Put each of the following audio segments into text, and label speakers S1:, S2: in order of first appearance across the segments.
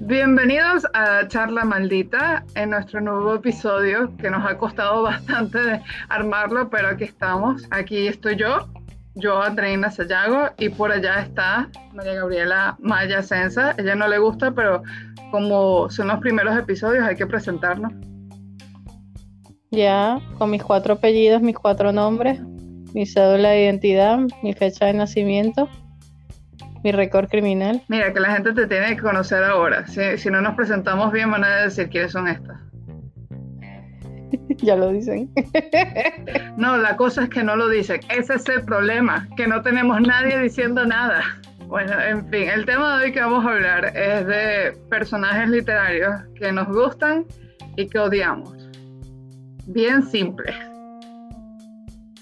S1: Bienvenidos a Charla Maldita en nuestro nuevo episodio que nos ha costado bastante armarlo, pero aquí estamos. Aquí estoy yo, yo Andreina Sayago y por allá está María Gabriela Maya Sensa. Ella no le gusta, pero como son los primeros episodios hay que presentarnos.
S2: Ya, con mis cuatro apellidos, mis cuatro nombres, mi cédula de identidad, mi fecha de nacimiento mi récord criminal.
S1: Mira, que la gente te tiene que conocer ahora. Si, no nos presentamos bien, van a decir quiénes son estas.
S2: ya lo dicen.
S1: no, la cosa es que no lo dicen. Ese es el problema, que no tenemos nadie diciendo nada. Bueno, en fin, el tema de hoy que vamos a hablar es de personajes literarios que nos gustan y que odiamos. Bien simple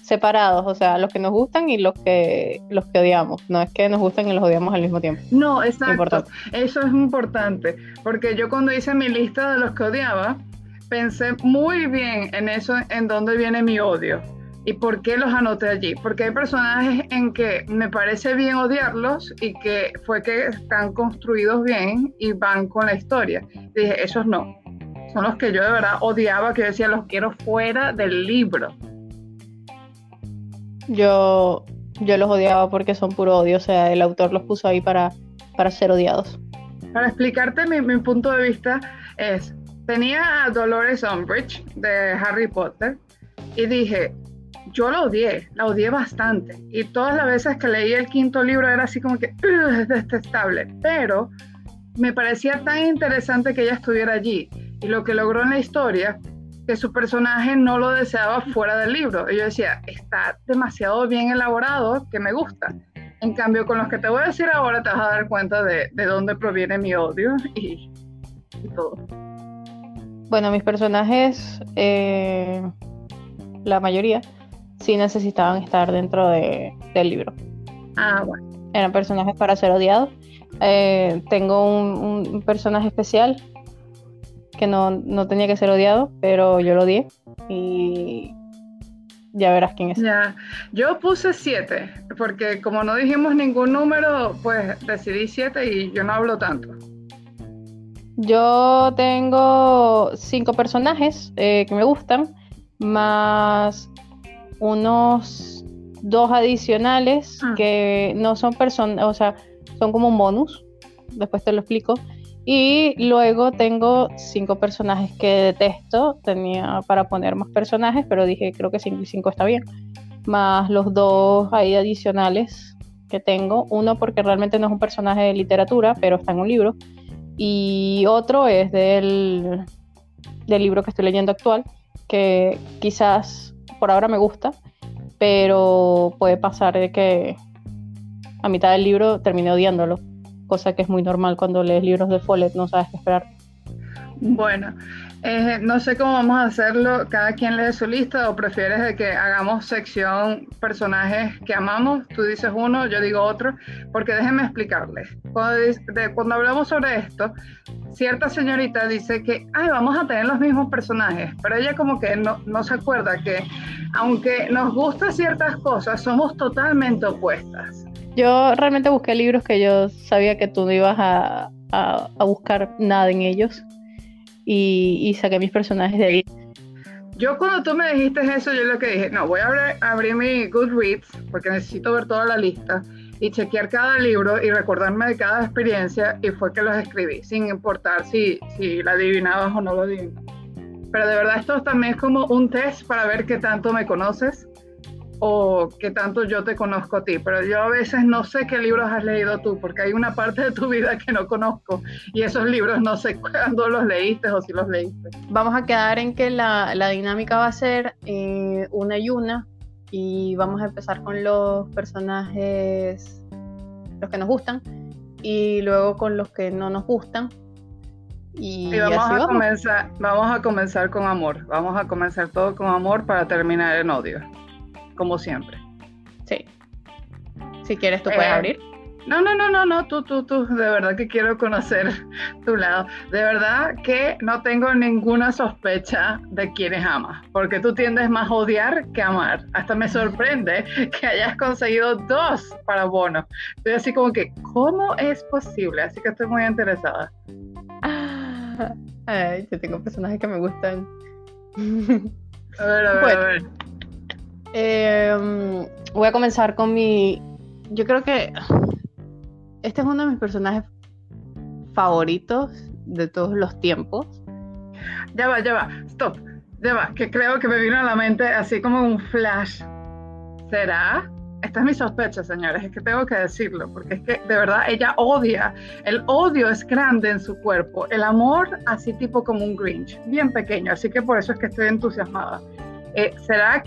S2: separados, o sea, los que nos gustan y los que los que odiamos. No es que nos gustan y los odiamos al mismo tiempo.
S1: No, exacto. Eso es importante, porque yo cuando hice mi lista de los que odiaba, pensé muy bien en eso, en dónde viene mi odio y por qué los anoté allí. Porque hay personajes en que me parece bien odiarlos y que fue que están construidos bien y van con la historia. dije, esos no. Son los que yo de verdad odiaba, que yo decía, los quiero fuera del libro.
S2: Yo, yo los odiaba porque son puro odio, o sea, el autor los puso ahí para, para ser odiados.
S1: Para explicarte mi, mi punto de vista es, tenía a Dolores Umbridge de Harry Potter y dije, yo la odié, la odié bastante. Y todas las veces que leí el quinto libro era así como que es detestable. Pero me parecía tan interesante que ella estuviera allí. Y lo que logró en la historia que su personaje no lo deseaba fuera del libro. Y yo decía, está demasiado bien elaborado que me gusta. En cambio, con los que te voy a decir ahora, te vas a dar cuenta de, de dónde proviene mi odio y, todo.
S2: Bueno, mis personajes, eh, la mayoría, sí necesitaban estar dentro de, del libro.
S1: Ah, bueno.
S2: Eran personajes para ser odiados. Eh, tengo un, un personaje especial que no, no tenía que ser odiado, pero yo lo odié y ya verás quién es.
S1: Ya, yo puse siete, porque como no dijimos ningún número, pues decidí siete y yo no hablo tanto.
S2: Yo tengo cinco personajes eh, que me gustan, más unos dos adicionales ah. que no son personas, o sea, son como un bonus. Después te lo explico. Y luego tengo cinco personajes que detesto. Tenía para poner más personajes, pero dije creo que cinco, está bien. Más los dos ahí adicionales que tengo. Uno porque realmente no es un personaje de literatura, pero está en un libro. Y otro es del, del libro que estoy leyendo actual, que quizás por ahora me gusta, pero puede pasar de que a mitad del libro termine odiándolo cosa que es muy normal cuando lees libros de Follett, no sabes qué esperar.
S1: Bueno, eh, no sé cómo vamos a hacerlo, cada quien lee su lista o prefieres de que hagamos sección personajes que amamos, tú dices uno, yo digo otro, porque déjenme explicarles. Cuando, hablamos sobre esto, cierta señorita dice que, ay, vamos a tener los mismos personajes, pero ella como que no, no se acuerda que aunque nos gustan ciertas cosas, somos totalmente opuestas.
S2: Yo realmente busqué libros que yo sabía que tú no ibas a, buscar nada en ellos y, saqué mis personajes de ahí.
S1: Yo cuando tú me dijiste eso, yo lo que dije, no, voy a abrir, mi Goodreads porque necesito ver toda la lista y chequear cada libro y recordarme de cada experiencia y fue que los escribí, sin importar si, si la adivinabas o no lo adivinabas. Pero de verdad esto también es como un test para ver qué tanto me conoces o qué tanto yo te conozco a ti, pero yo a veces no sé qué libros has leído tú, porque hay una parte de tu vida que no conozco y esos libros no sé cuándo los leíste o si los leíste.
S2: Vamos a quedar en que la, dinámica va a ser eh, una y una y vamos a empezar con los personajes, los que nos gustan y luego con los que no nos gustan.
S1: Y, vamos, a Comenzar, vamos a comenzar con amor, vamos a comenzar todo con amor para terminar en odio como siempre.
S2: Sí. Si quieres, tú puedes eh, abrir.
S1: No, no, no, no, no, tú, tú, tú, de verdad que quiero conocer tu lado. De verdad que no tengo ninguna sospecha de quiénes amas, porque tú tiendes más a odiar que a amar. Hasta me sorprende que hayas conseguido dos para bono. Estoy así como que, ¿cómo es posible? Así que estoy muy interesada.
S2: Ay, yo tengo personajes que me gustan.
S1: A ver, a ver, a ver.
S2: Em, voy a comenzar con mi. Yo creo que este es uno de mis personajes favoritos de todos los tiempos.
S1: Ya va, ya va, stop, ya va, que creo que me vino a la mente así como un flash. ¿Será? Esta es mi sospecha, señores, es que tengo que decirlo, porque es que de verdad ella odia, el odio es grande en su cuerpo, el amor así tipo como un Grinch, bien pequeño, así que por eso es que estoy entusiasmada. Eh, ¿Será,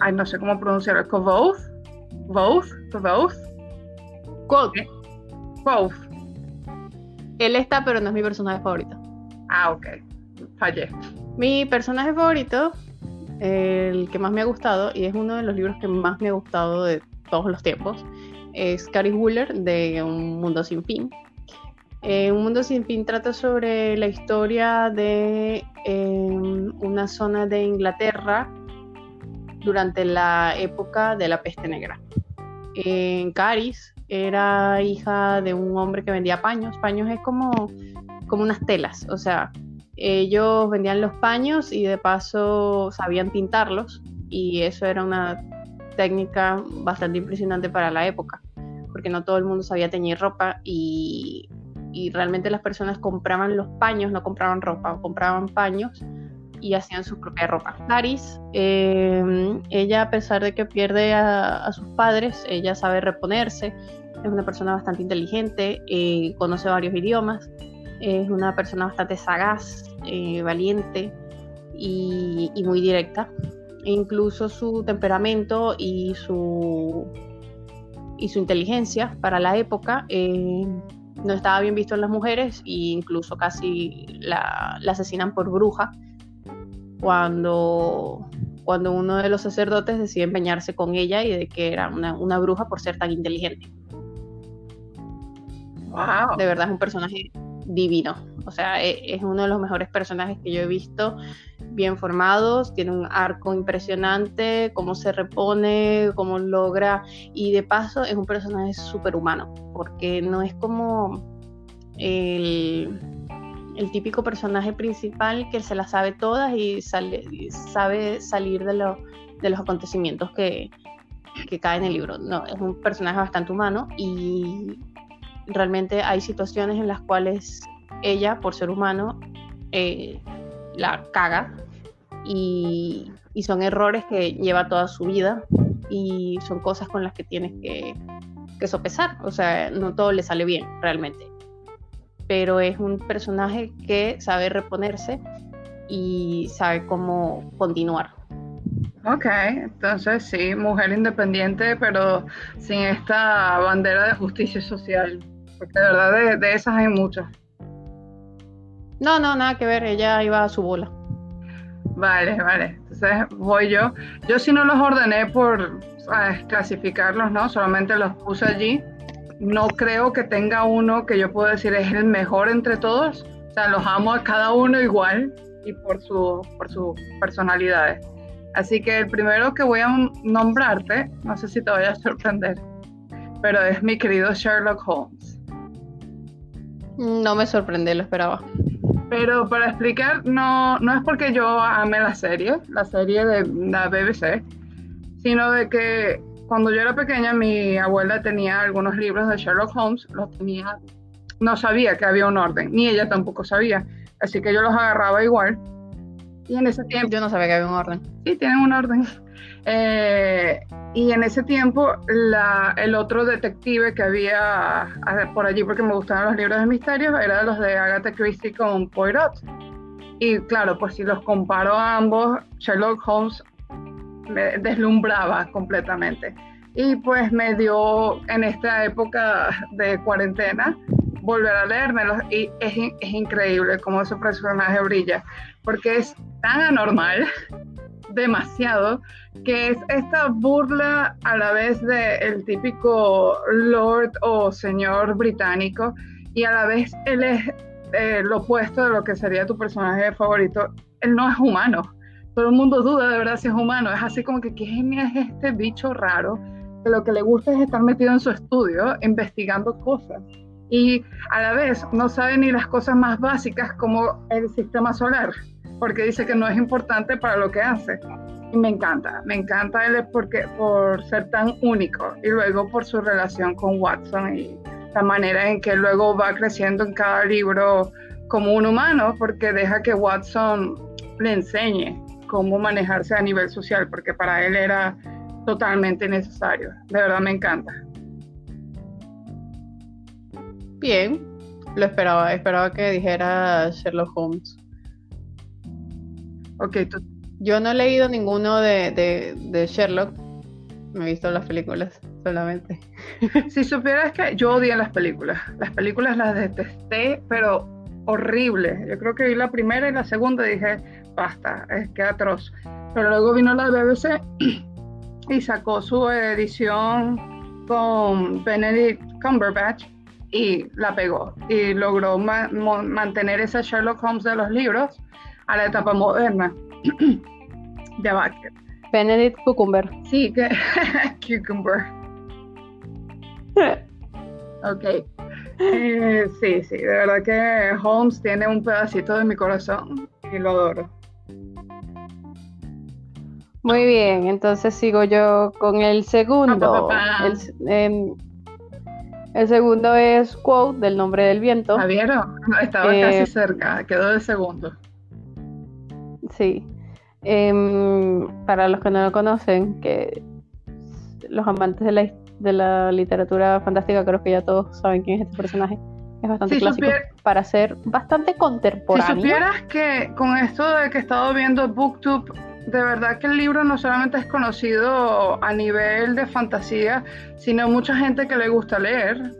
S1: ay, no sé cómo pronunciarlo, Kovoth? ¿Voth? ¿Kovoth?
S2: Quote.
S1: Both.
S2: Él está, pero no es mi personaje favorito.
S1: Ah, ok. Fallé.
S2: Mi personaje favorito, el que más me ha gustado, y es uno de los libros que más me ha gustado de todos los tiempos, es Carrie Wheeler de Un Mundo Sin Fin. Eh, un Mundo Sin Fin trata sobre la historia de em, una zona de Inglaterra durante la época de la peste negra. En Caris, era hija de un hombre que vendía paños. Paños es como, como unas telas, o sea, ellos vendían los paños y de paso sabían pintarlos y eso era una técnica bastante impresionante para la época, porque no todo el mundo sabía teñir ropa y, y realmente las personas compraban los paños, no compraban ropa, compraban paños y hacían su propia ropa. Daris, em, ella a pesar de que pierde a, sus padres, ella sabe reponerse, es una persona bastante inteligente, eh, conoce varios idiomas, es una persona bastante sagaz, eh, valiente y, muy directa. E incluso su temperamento y su, y su inteligencia para la época eh, no estaba bien visto en las mujeres e incluso casi la, la asesinan por bruja cuando, cuando uno de los sacerdotes decide empeñarse con ella y de que era una, bruja por ser tan inteligente.
S1: Wow.
S2: De verdad es un personaje divino. O sea, e, es, uno de los mejores personajes que yo he visto, bien formados, tiene un arco impresionante, cómo se repone, cómo logra, y de paso es un personaje súper humano, porque no es como el el típico personaje principal que se la sabe todas y, sabe salir de, de los acontecimientos que, que caen en el libro. No, es un personaje bastante humano y realmente hay situaciones en las cuales ella, por ser humano, eh, la caga y, y, son errores que lleva toda su vida y son cosas con las que tienes que, que sopesar. O sea, no todo le sale bien realmente pero es un personaje que sabe reponerse y sabe cómo continuar.
S1: Ok, entonces sí, mujer independiente, pero sin esta bandera de justicia social, porque de verdad de, esas hay muchas.
S2: No, no, nada que ver, ella iba a su bola.
S1: Vale, vale. Entonces voy yo. Yo sí no los ordené por clasificarlos, ¿no? Solamente los puse allí no creo que tenga uno que yo pueda decir es el mejor entre todos. O sea, los amo a cada uno igual y por su, por sus personalidades. Así que el primero que voy a nombrarte, no sé si te vaya a sorprender, pero es mi querido Sherlock Holmes.
S2: No me sorprende, lo esperaba.
S1: Pero para explicar, no, no es porque yo ame la serie, la serie de la BBC, sino de que cuando yo era pequeña, mi abuela tenía algunos libros de Sherlock Holmes, los tenía, no sabía que había un orden, ni ella tampoco sabía, así que yo los agarraba igual. Y en ese tiempo...
S2: Yo no sabía que había un orden.
S1: Sí, tienen un orden. Eh, y en ese tiempo, la, el otro detective que había por allí, porque me gustaban los libros de misterios, era de los de Agatha Christie con Poirot. Y claro, pues si los comparo a ambos, Sherlock Holmes me deslumbraba completamente. Y pues me dio en esta época de cuarentena volver a leérmelos y es, es increíble cómo ese personaje brilla, porque es tan anormal, demasiado, que es esta burla a la vez del el típico lord o señor británico y a la vez él es eh, lo opuesto de lo que sería tu personaje favorito. Él no es humano. Todo el mundo duda de verdad si es humano. Es así como que qué genial es este bicho raro que lo que le gusta es estar metido en su estudio investigando cosas y a la vez no sabe ni las cosas más básicas como el sistema solar porque dice que no es importante para lo que hace. Y me encanta, me encanta él porque, por ser tan único y luego por su relación con Watson y la manera en que luego va creciendo en cada libro como un humano porque deja que Watson le enseñe cómo manejarse a nivel social porque para él era totalmente necesario. De verdad me encanta.
S2: Bien, lo esperaba, esperaba que dijera Sherlock Holmes.
S1: Ok,
S2: Yo no he leído ninguno de, Sherlock. Me he visto las películas solamente.
S1: Si supieras que yo odié las películas. Las películas las detesté, pero horrible. Yo creo que vi la primera y la segunda y dije, basta, es que atroz. Pero luego vino la BBC y sacó su edición con Benedict Cumberbatch y la pegó. Y logró mantener ese Sherlock Holmes de los libros a la etapa moderna de Baker.
S2: Benedict Cucumber.
S1: Sí, que Cucumber. ok. Eh, sí, sí, de verdad que Holmes tiene un pedacito de mi corazón y lo adoro.
S2: Muy bien, entonces sigo yo con el segundo. El, em, el, segundo es Quote del nombre del viento.
S1: ¿La vieron? Estaba casi eh, cerca, quedó de segundo.
S2: Sí. Em, para los que no lo conocen, que los amantes de la, de la literatura fantástica, creo que ya todos saben quién es este personaje. Es bastante clásico para ser bastante contemporáneo.
S1: Si supieras que con esto de que he estado viendo BookTube, de verdad que el libro no solamente es conocido a nivel de fantasía, sino mucha gente que le gusta leer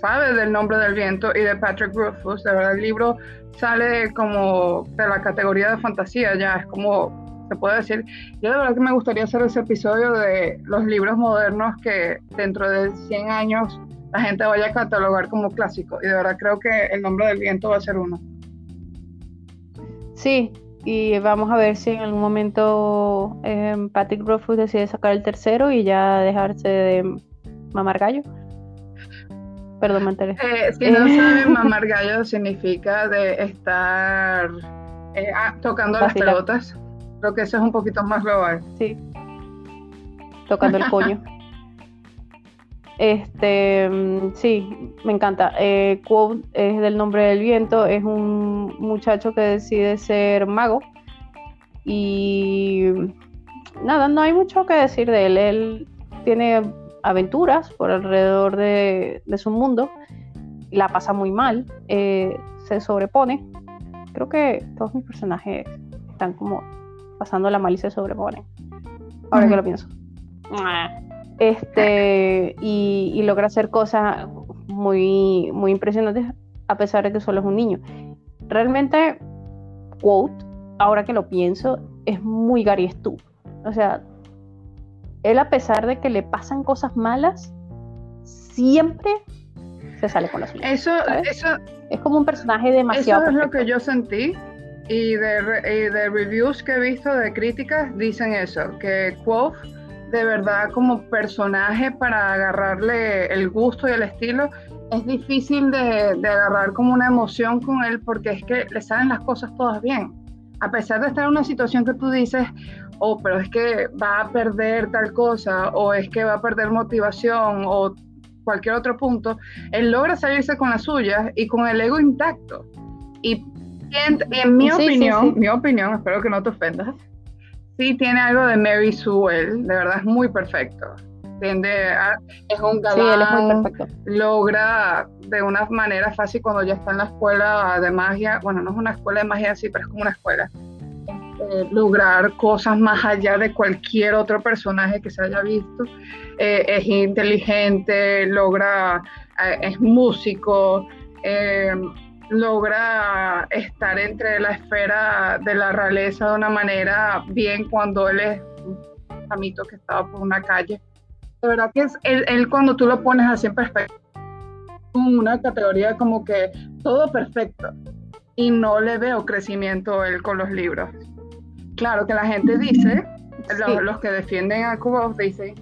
S1: sabe del nombre del viento y de Patrick Rothfuss. De verdad, el libro sale como de la categoría de fantasía, ya es como se puede decir. Yo de verdad que me gustaría hacer ese episodio de los libros modernos que dentro de 100 años la gente vaya a catalogar como clásico. Y de verdad creo que el nombre del viento va a ser uno.
S2: Sí, y vamos a ver si en algún momento eh, Patrick Rothfuss decide sacar el tercero y ya dejarse de mamar gallo. Perdón, me
S1: eh, si no saben, mamar gallo significa de estar eh, ah, tocando las pelotas. Creo que eso es un poquito más global.
S2: Sí. Tocando el coño. Este, mm, sí, me encanta. Eh, Quote es del nombre del viento, es un muchacho que decide ser mago y nada, no hay mucho que decir de él. Él tiene aventuras por alrededor de, su mundo, la pasa muy mal, eh, se sobrepone. Creo que todos mis personajes están como pasando la mal y se sobreponen. Ahora que lo pienso. Este, y, logra hacer cosas muy, muy impresionantes a pesar de que solo es un niño. Realmente, Quote, ahora que lo pienso, es muy Gary Stu. O sea, él a pesar de que le pasan cosas malas, siempre se sale con la suya.
S1: Eso, eso
S2: es como un personaje demasiado.
S1: Eso es lo que yo sentí. Y de, de reviews que he visto de críticas dicen eso, que Quoth de verdad como personaje para agarrarle el gusto y el estilo es difícil de, de agarrar como una emoción con él porque es que le salen las cosas todas bien. A pesar de estar en una situación que tú dices, oh, pero es que va a perder tal cosa, o es que va a perder motivación, o cualquier otro punto, él logra salirse con la suya y con el ego intacto. Y en, mi opinión, mi opinión, espero que no te ofendas, sí tiene algo de Mary Sewell, de verdad es muy perfecto. Tiende es un galán, logra de una manera fácil cuando ya está en la escuela de magia, bueno, no es una escuela de magia así, pero es como una escuela, eh, lograr cosas más allá de cualquier otro personaje que se haya visto. Eh, es inteligente, logra, eh, es músico, logra estar entre la esfera de la realeza de una manera bien cuando él es un amito que estaba por una calle. De verdad que es él, cuando tú lo pones así en perspectiva, una categoría como que todo perfecto y no le veo crecimiento él con los libros. Claro que la gente dice, los, que defienden a Kubo dicen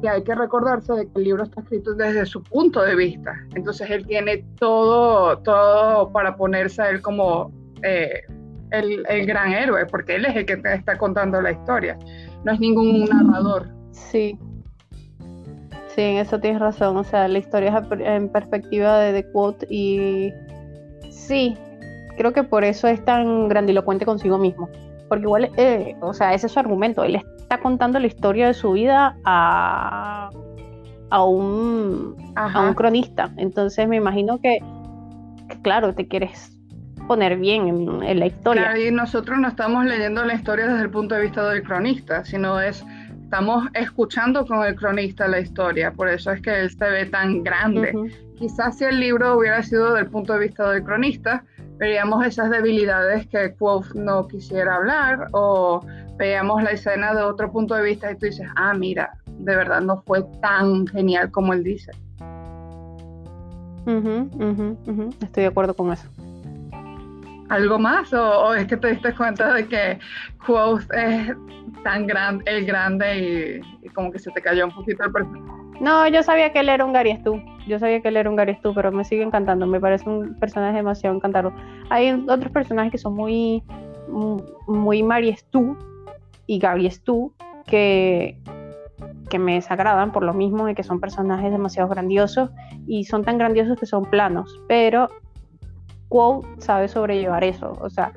S1: que hay que recordarse de que el libro está escrito desde su punto de vista. Entonces él tiene todo, todo para ponerse a él como eh, el, el, gran héroe, porque él es el que te está contando la historia, no es ningún narrador.
S2: Sí. Sí, en eso tienes razón. O sea, la historia es en perspectiva de The Quote y sí, creo que por eso es tan grandilocuente consigo mismo. Porque igual, eh, o sea, ese es su argumento. Él está contando la historia de su vida a, a, un, a un cronista. Entonces me imagino que, claro, te quieres poner bien en, la historia.
S1: Claro, y nosotros no estamos leyendo la historia desde el punto de vista del cronista, sino es estamos escuchando con el cronista la historia, por eso es que él se ve tan grande. Quizás si el libro hubiera sido del punto de vista del cronista, veríamos esas debilidades que Quoth no quisiera hablar o veíamos la escena de otro punto de vista y tú dices, ah, mira, de verdad no fue tan genial como él dice.
S2: Estoy de acuerdo con eso.
S1: ¿Algo más? ¿O, es que te diste cuenta de que Quoth es tan grande, el grande y, como que se te cayó un poquito el personaje?
S2: No, yo sabía que él era un Gary Stu. Yo sabía que él era un Gary Stu, pero me sigue encantando. Me parece un personaje demasiado encantador. Hay otros personajes que son muy, muy Mary Stu y Gary Stu que, que me desagradan por lo mismo de que son personajes demasiado grandiosos y son tan grandiosos que son planos. Pero Quote sabe sobrellevar eso. O sea,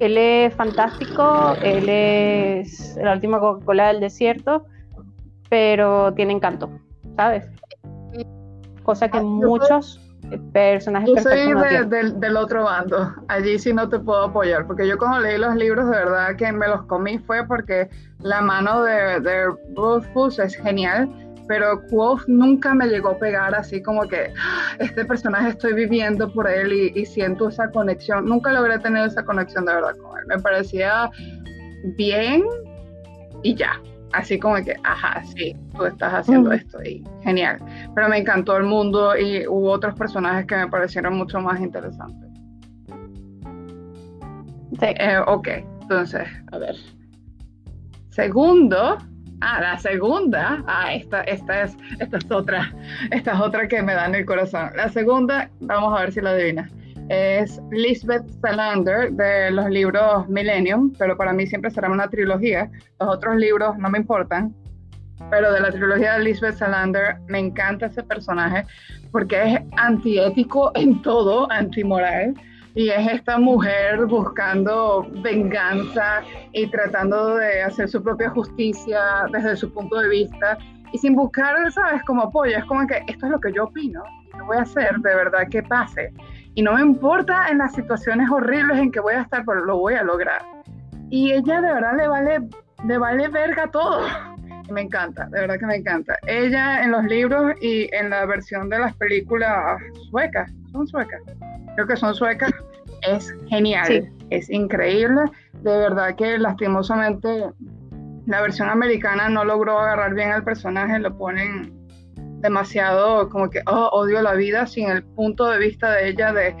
S2: él es fantástico, él es la última Coca-Cola del desierto pero tiene encanto, ¿sabes? Cosa que ah, muchos personajes
S1: yo soy del otro bando, allí sí no te puedo apoyar, porque yo cuando leí los libros de verdad que me los comí fue porque la mano de, de Rufus es genial, pero Quoth nunca me llegó a pegar así como que ah, este personaje estoy viviendo por él y, y, siento esa conexión. Nunca logré tener esa conexión de verdad con él. Me parecía bien y ya así como que, ajá, sí, tú estás haciendo esto y genial. Pero me encantó el mundo y hubo otros personajes que me parecieron mucho más interesantes. Sí. Eh, ok, entonces, a ver. Segundo, ah, la segunda, ah, esta, esta es, esta es otra, esta es otra que me da en el corazón. La segunda, vamos a ver si la adivinas es Lisbeth Salander de los libros Millennium, pero para mí siempre será una trilogía. Los otros libros no me importan, pero de la trilogía de Lisbeth Salander me encanta ese personaje porque es antiético en todo, antimoral. Y es esta mujer buscando venganza y tratando de hacer su propia justicia desde su punto de vista y sin buscar, ¿sabes?, como apoyo. Es como que esto es lo que yo opino y lo voy a hacer de verdad que pase y no me importa en las situaciones horribles en que voy a estar, pero lo voy a lograr. Y ella de verdad le vale, le vale verga todo. Y me encanta, de verdad que me encanta. Ella en los libros y en la versión de las películas suecas, son suecas, creo que son suecas, es genial, es increíble. De verdad que lastimosamente la versión americana no logró agarrar bien al personaje, lo ponen demasiado como que, oh, odio la vida sin el punto de vista de ella de,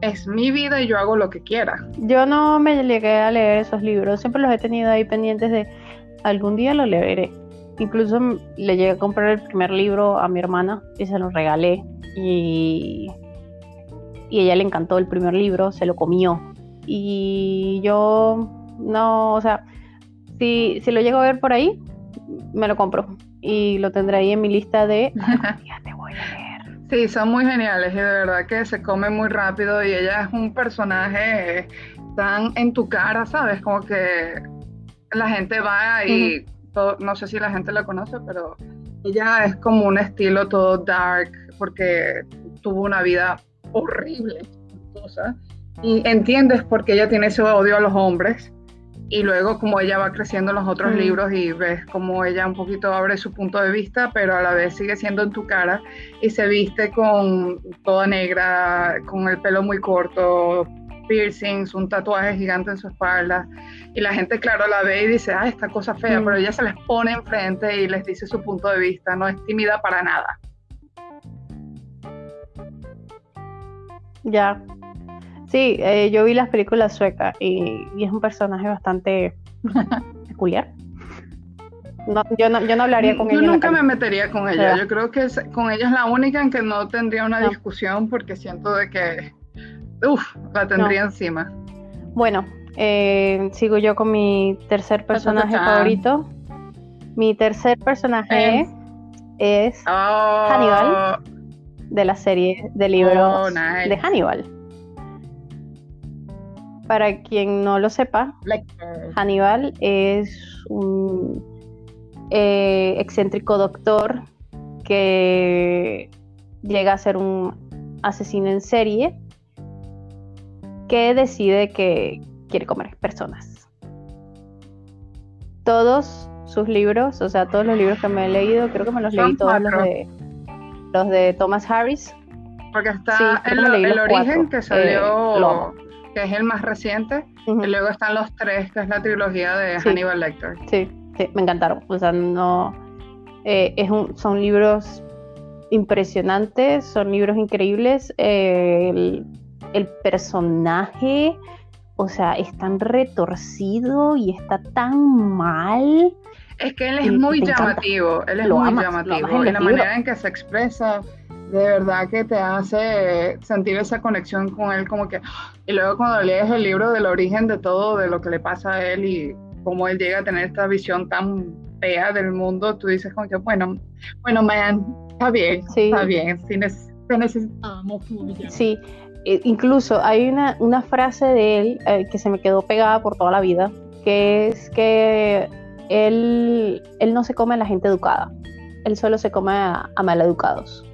S1: es mi vida y yo hago lo que quiera.
S2: Yo no me llegué a leer esos libros, siempre los he tenido ahí pendientes de, algún día lo leeré. Incluso le llegué a comprar el primer libro a mi hermana y se lo regalé y, y ella le encantó el primer libro, se lo comió. Y yo no, o sea, si, si lo llego a ver por ahí, me lo compro y lo tendré ahí en mi lista de ya te voy a leer.
S1: Sí, son muy geniales y de verdad que se come muy rápido y ella es un personaje tan en tu cara, ¿sabes? Como que la gente va y no sé si la gente la conoce, pero ella es como un estilo todo dark porque tuvo una vida horrible y entiendes por qué ella tiene ese odio a los hombres y luego como ella va creciendo en los otros mm. libros y ves como ella un poquito abre su punto de vista, pero a la vez sigue siendo en tu cara y se viste con toda negra, con el pelo muy corto, piercings, un tatuaje gigante en su espalda y la gente claro la ve y dice, ah, esta cosa fea, mm. pero ella se les pone enfrente y les dice su punto de vista, no es tímida para nada.
S2: Ya, Sí, eh, yo vi las películas suecas y, es un personaje bastante peculiar. yo, no, yo no hablaría con ella.
S1: Yo nunca me metería con ella. Yo creo que con ella es la única en que no tendría una discusión porque siento de que, uff, la tendría encima.
S2: Bueno, eh, sigo yo con mi tercer personaje favorito. Mi tercer personaje es, oh. Hannibal de la serie de libros oh, de Hannibal. Para quien no lo sepa, Hannibal es un eh, excéntrico doctor que llega a ser un asesino en serie que decide que quiere comer personas. Todos sus libros, o sea, todos los libros que me he leído, creo que me los leí todos los de, los de Thomas Harris.
S1: Porque está el, origen que salió eh, que es el más reciente, y luego están los tres, que es la trilogía de Hannibal Lecter.
S2: Sí, sí, me encantaron. O sea, no. Eh, es un, son libros impresionantes, son libros increíbles. Eh, el, personaje, o sea, es tan retorcido y está tan mal.
S1: Es que él es muy llamativo, él es muy llamativo. En la manera en que se expresa, de verdad que te hace sentir esa conexión con él, como que, y luego cuando lees el libro del origen de todo, de lo que le pasa a él y cómo él llega a tener esta visión tan fea del mundo, tú dices como que, bueno, bueno, man, está bien, está bien, si necesitamos
S2: Sí, e, incluso hay una, una frase de él eh, que se me quedó pegada por toda la vida, que es que él, él no se come a la gente educada, él solo se come a, a maleducados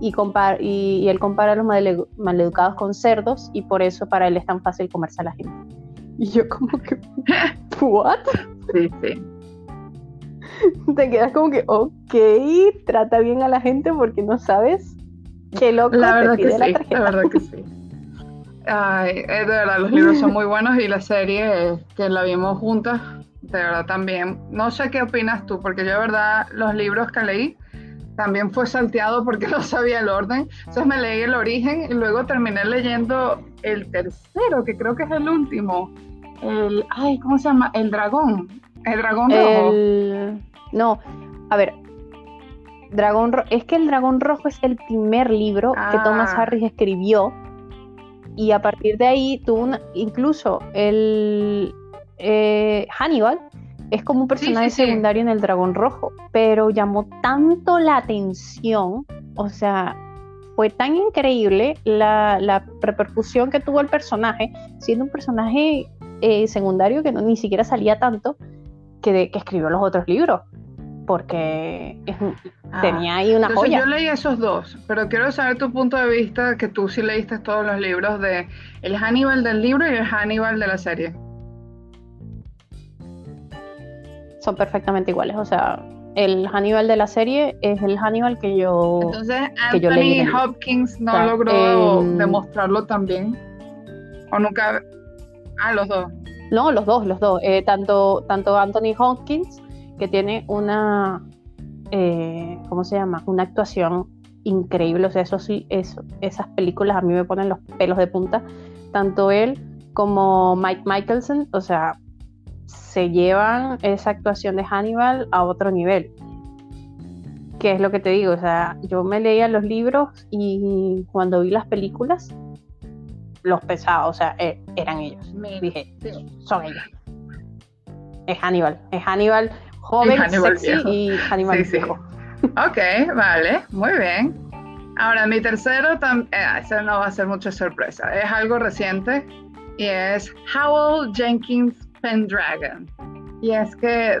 S2: y, y, él compara a los maleducados con cerdos y por eso para él es tan fácil comerse a la gente. Y yo como que, ¿what?
S1: Sí, sí.
S2: Te quedas como que, ok, trata bien a la gente porque no sabes qué loco
S1: la verdad que sí, La verdad que sí. Ay, de verdad, los libros son muy buenos y la serie que la vimos juntas, de verdad también. No sé qué opinas tú, porque yo de verdad los libros que leí también fue salteado porque no sabía el orden. Entonces me leí el origen y luego terminé leyendo el tercero, que creo que es el último. El, ay, ¿cómo se llama? El dragón. El dragón rojo.
S2: No, a ver. Dragón es que el dragón rojo es el primer libro que Thomas ah. Harris escribió y a partir de ahí tuvo una, incluso el eh, Hannibal es como un personaje secundario en el Dragón Rojo, pero llamó tanto la atención, o sea, fue tan increíble la, repercusión que tuvo el personaje, siendo un personaje eh, secundario que no, ni siquiera salía tanto, que, que escribió los otros libros, porque ah, tenía ahí una joya.
S1: Yo leí esos dos, pero quiero saber tu punto de vista, que tú sí leíste todos los libros de el Hannibal del libro y el Hannibal de la serie.
S2: Son perfectamente iguales. O sea, el Hannibal de la serie es el Hannibal que yo.
S1: Entonces, Anthony Hopkins no logró demostrarlo también. ¿O nunca.? Ah, los dos.
S2: No, los dos, los dos. Eh, tanto, tanto Anthony Hopkins, que tiene una. Eh, ¿Cómo se llama? Una actuación increíble. O sea, eso sí, eso, esas películas a mí me ponen los pelos de punta. Tanto él como Mike Michelson, o sea, se llevan esa actuación de Hannibal a otro nivel. ¿Qué es lo que te digo? O sea, yo me leía los libros y cuando vi las películas, los pesaba, o sea, e, eran ellos. Me dije, son ellos. Es Hannibal, es Hannibal joven, sexy y Hannibal viejo.
S1: Ok, vale, muy bien. Ahora, mi tercero, eh, ese no va a ser mucha sorpresa, es algo reciente y es Howell Jenkins Pendragon. Y es que,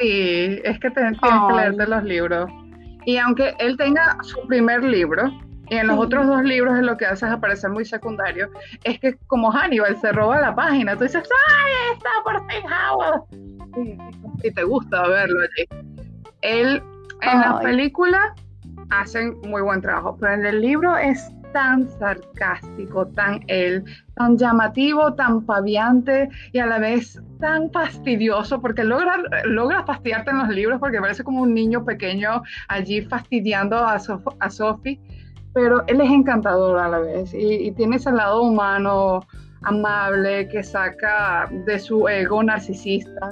S1: sí, es que tienes que leerte los libros. Y aunque él tenga su primer libro, Y en los otros dos libros lo que hace es aparecer muy secundario. Es que como Hannibal se roba la página, tú dices, ¡ay, está por fin Howard! Y, te gusta verlo allí. Él, en la película, hacen muy buen trabajo, pero en el libro es tan sarcástico, tan él, tan llamativo, tan paviante y a la vez tan fastidioso, porque logra, logra fastidiarte en los libros porque parece como un niño pequeño allí fastidiando a, Sophie, pero él es encantador a la vez y, tiene ese lado humano, amable, que saca de su ego narcisista.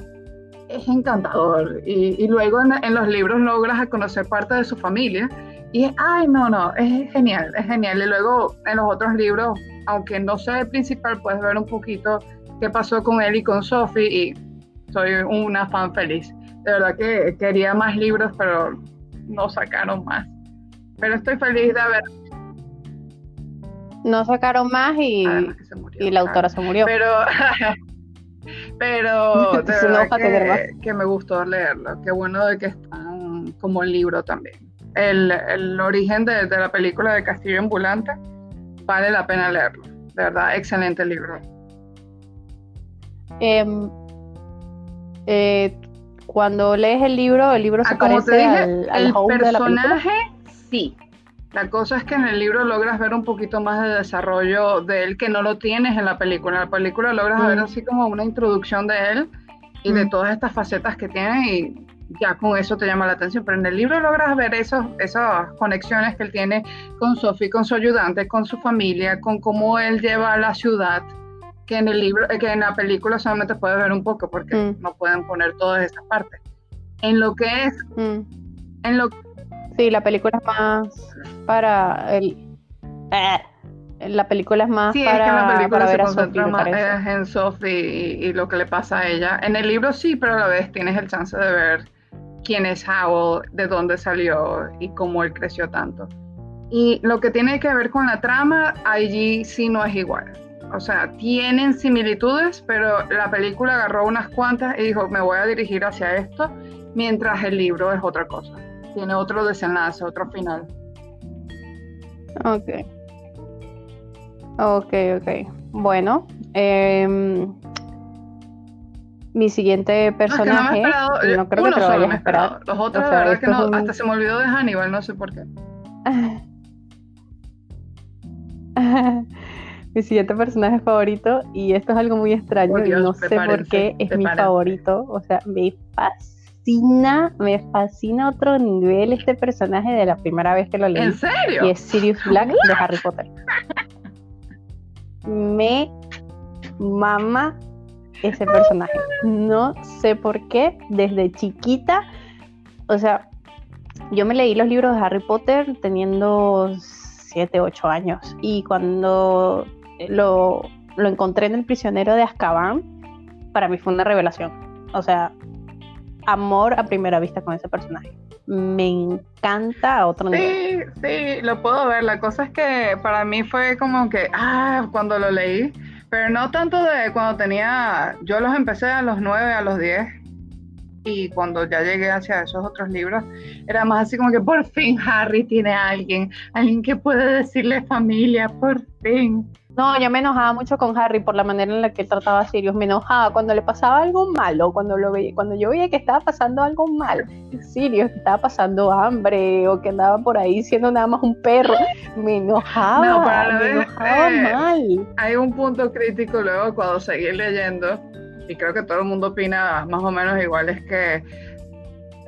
S1: Es encantador y, luego en los libros logras conocer parte de su familia y es, ay, no, no, es genial, es genial. Y luego en los otros libros, aunque no sea el principal, puedes ver un poquito qué pasó con él y con Sophie y soy una fan feliz. De verdad que quería más libros, pero no sacaron más. Pero estoy feliz de haber...
S2: No sacaron más y, y la autora se murió.
S1: Pero, pero de verdad que, que me gustó leerlo. Qué bueno de que están como el libro también el, origen de, la película de Castillo Ambulante, vale la pena leerlo. De verdad, excelente libro.
S2: Em, eh, cuando lees el libro, el libro se ah, parece al,
S1: el personaje, sí. La cosa es que en el libro logras ver un poquito más de desarrollo de él que no lo tienes en la película. En la película logras ver mm. así como una introducción de él y de mm. todas estas facetas que tiene y ya con eso te llama la atención, pero en el libro logras ver esos, esas conexiones que él tiene con Sophie, con su ayudante, con su familia, con cómo él lleva a la ciudad, que en el libro, que en la película solamente puedes ver un poco, porque mm. no pueden poner todas esas partes. En lo que es, mm. en lo
S2: Sí, la película es más para el... Eh, la película es más
S1: sí,
S2: para,
S1: es que la película se concentra más en Sophie y, y, lo que le pasa a ella. En el libro sí, pero a la vez tienes el chance de ver quién es Howell, de dónde salió y cómo él creció tanto. Y lo que tiene que ver con la trama, allí sí no es igual. O sea, tienen similitudes, pero la película agarró unas cuantas y dijo, me voy a dirigir hacia esto, mientras el libro es otra cosa. Tiene otro desenlace, otro final.
S2: Ok. Ok, ok. Bueno, eh, mi siguiente personaje.
S1: No, creo que te lo hayas esperado. Los otros, la verdad que no, hasta se me olvidó de Hannibal, no sé por qué.
S2: mi siguiente personaje favorito, y esto es algo muy extraño, y no sé por qué es mi favorito. O sea, me fascina, me fascina otro nivel este personaje de la primera vez que lo leí.
S1: ¿En serio?
S2: Y es Sirius Black de Harry Potter. me mama ese personaje. No sé por qué, desde chiquita, o sea, yo me leí los libros de Harry Potter teniendo 7, 8 años y cuando lo, lo encontré en El prisionero de Azkaban, para mí fue una revelación. O sea, amor a primera vista con ese personaje. Me encanta a otro
S1: nivel. Sí, sí, lo puedo ver. La cosa es que para mí fue como que, ah, cuando lo leí, pero no tanto de cuando tenía, yo los empecé a los 9, a los 10, y cuando ya llegué hacia esos otros libros, era más así como que por fin Harry tiene a alguien, alguien que puede decirle familia, por fin.
S2: No, yo me enojaba mucho con Harry por la manera en la que él trataba a Sirius. Me enojaba cuando le pasaba algo malo, cuando lo veía, cuando yo veía que estaba pasando algo mal. Sirius que estaba pasando hambre o que andaba por ahí siendo nada más un perro. Me enojaba, no, para me enojaba eh, mal.
S1: Hay un punto crítico luego cuando seguí leyendo, y creo que todo el mundo opina más o menos igual, es que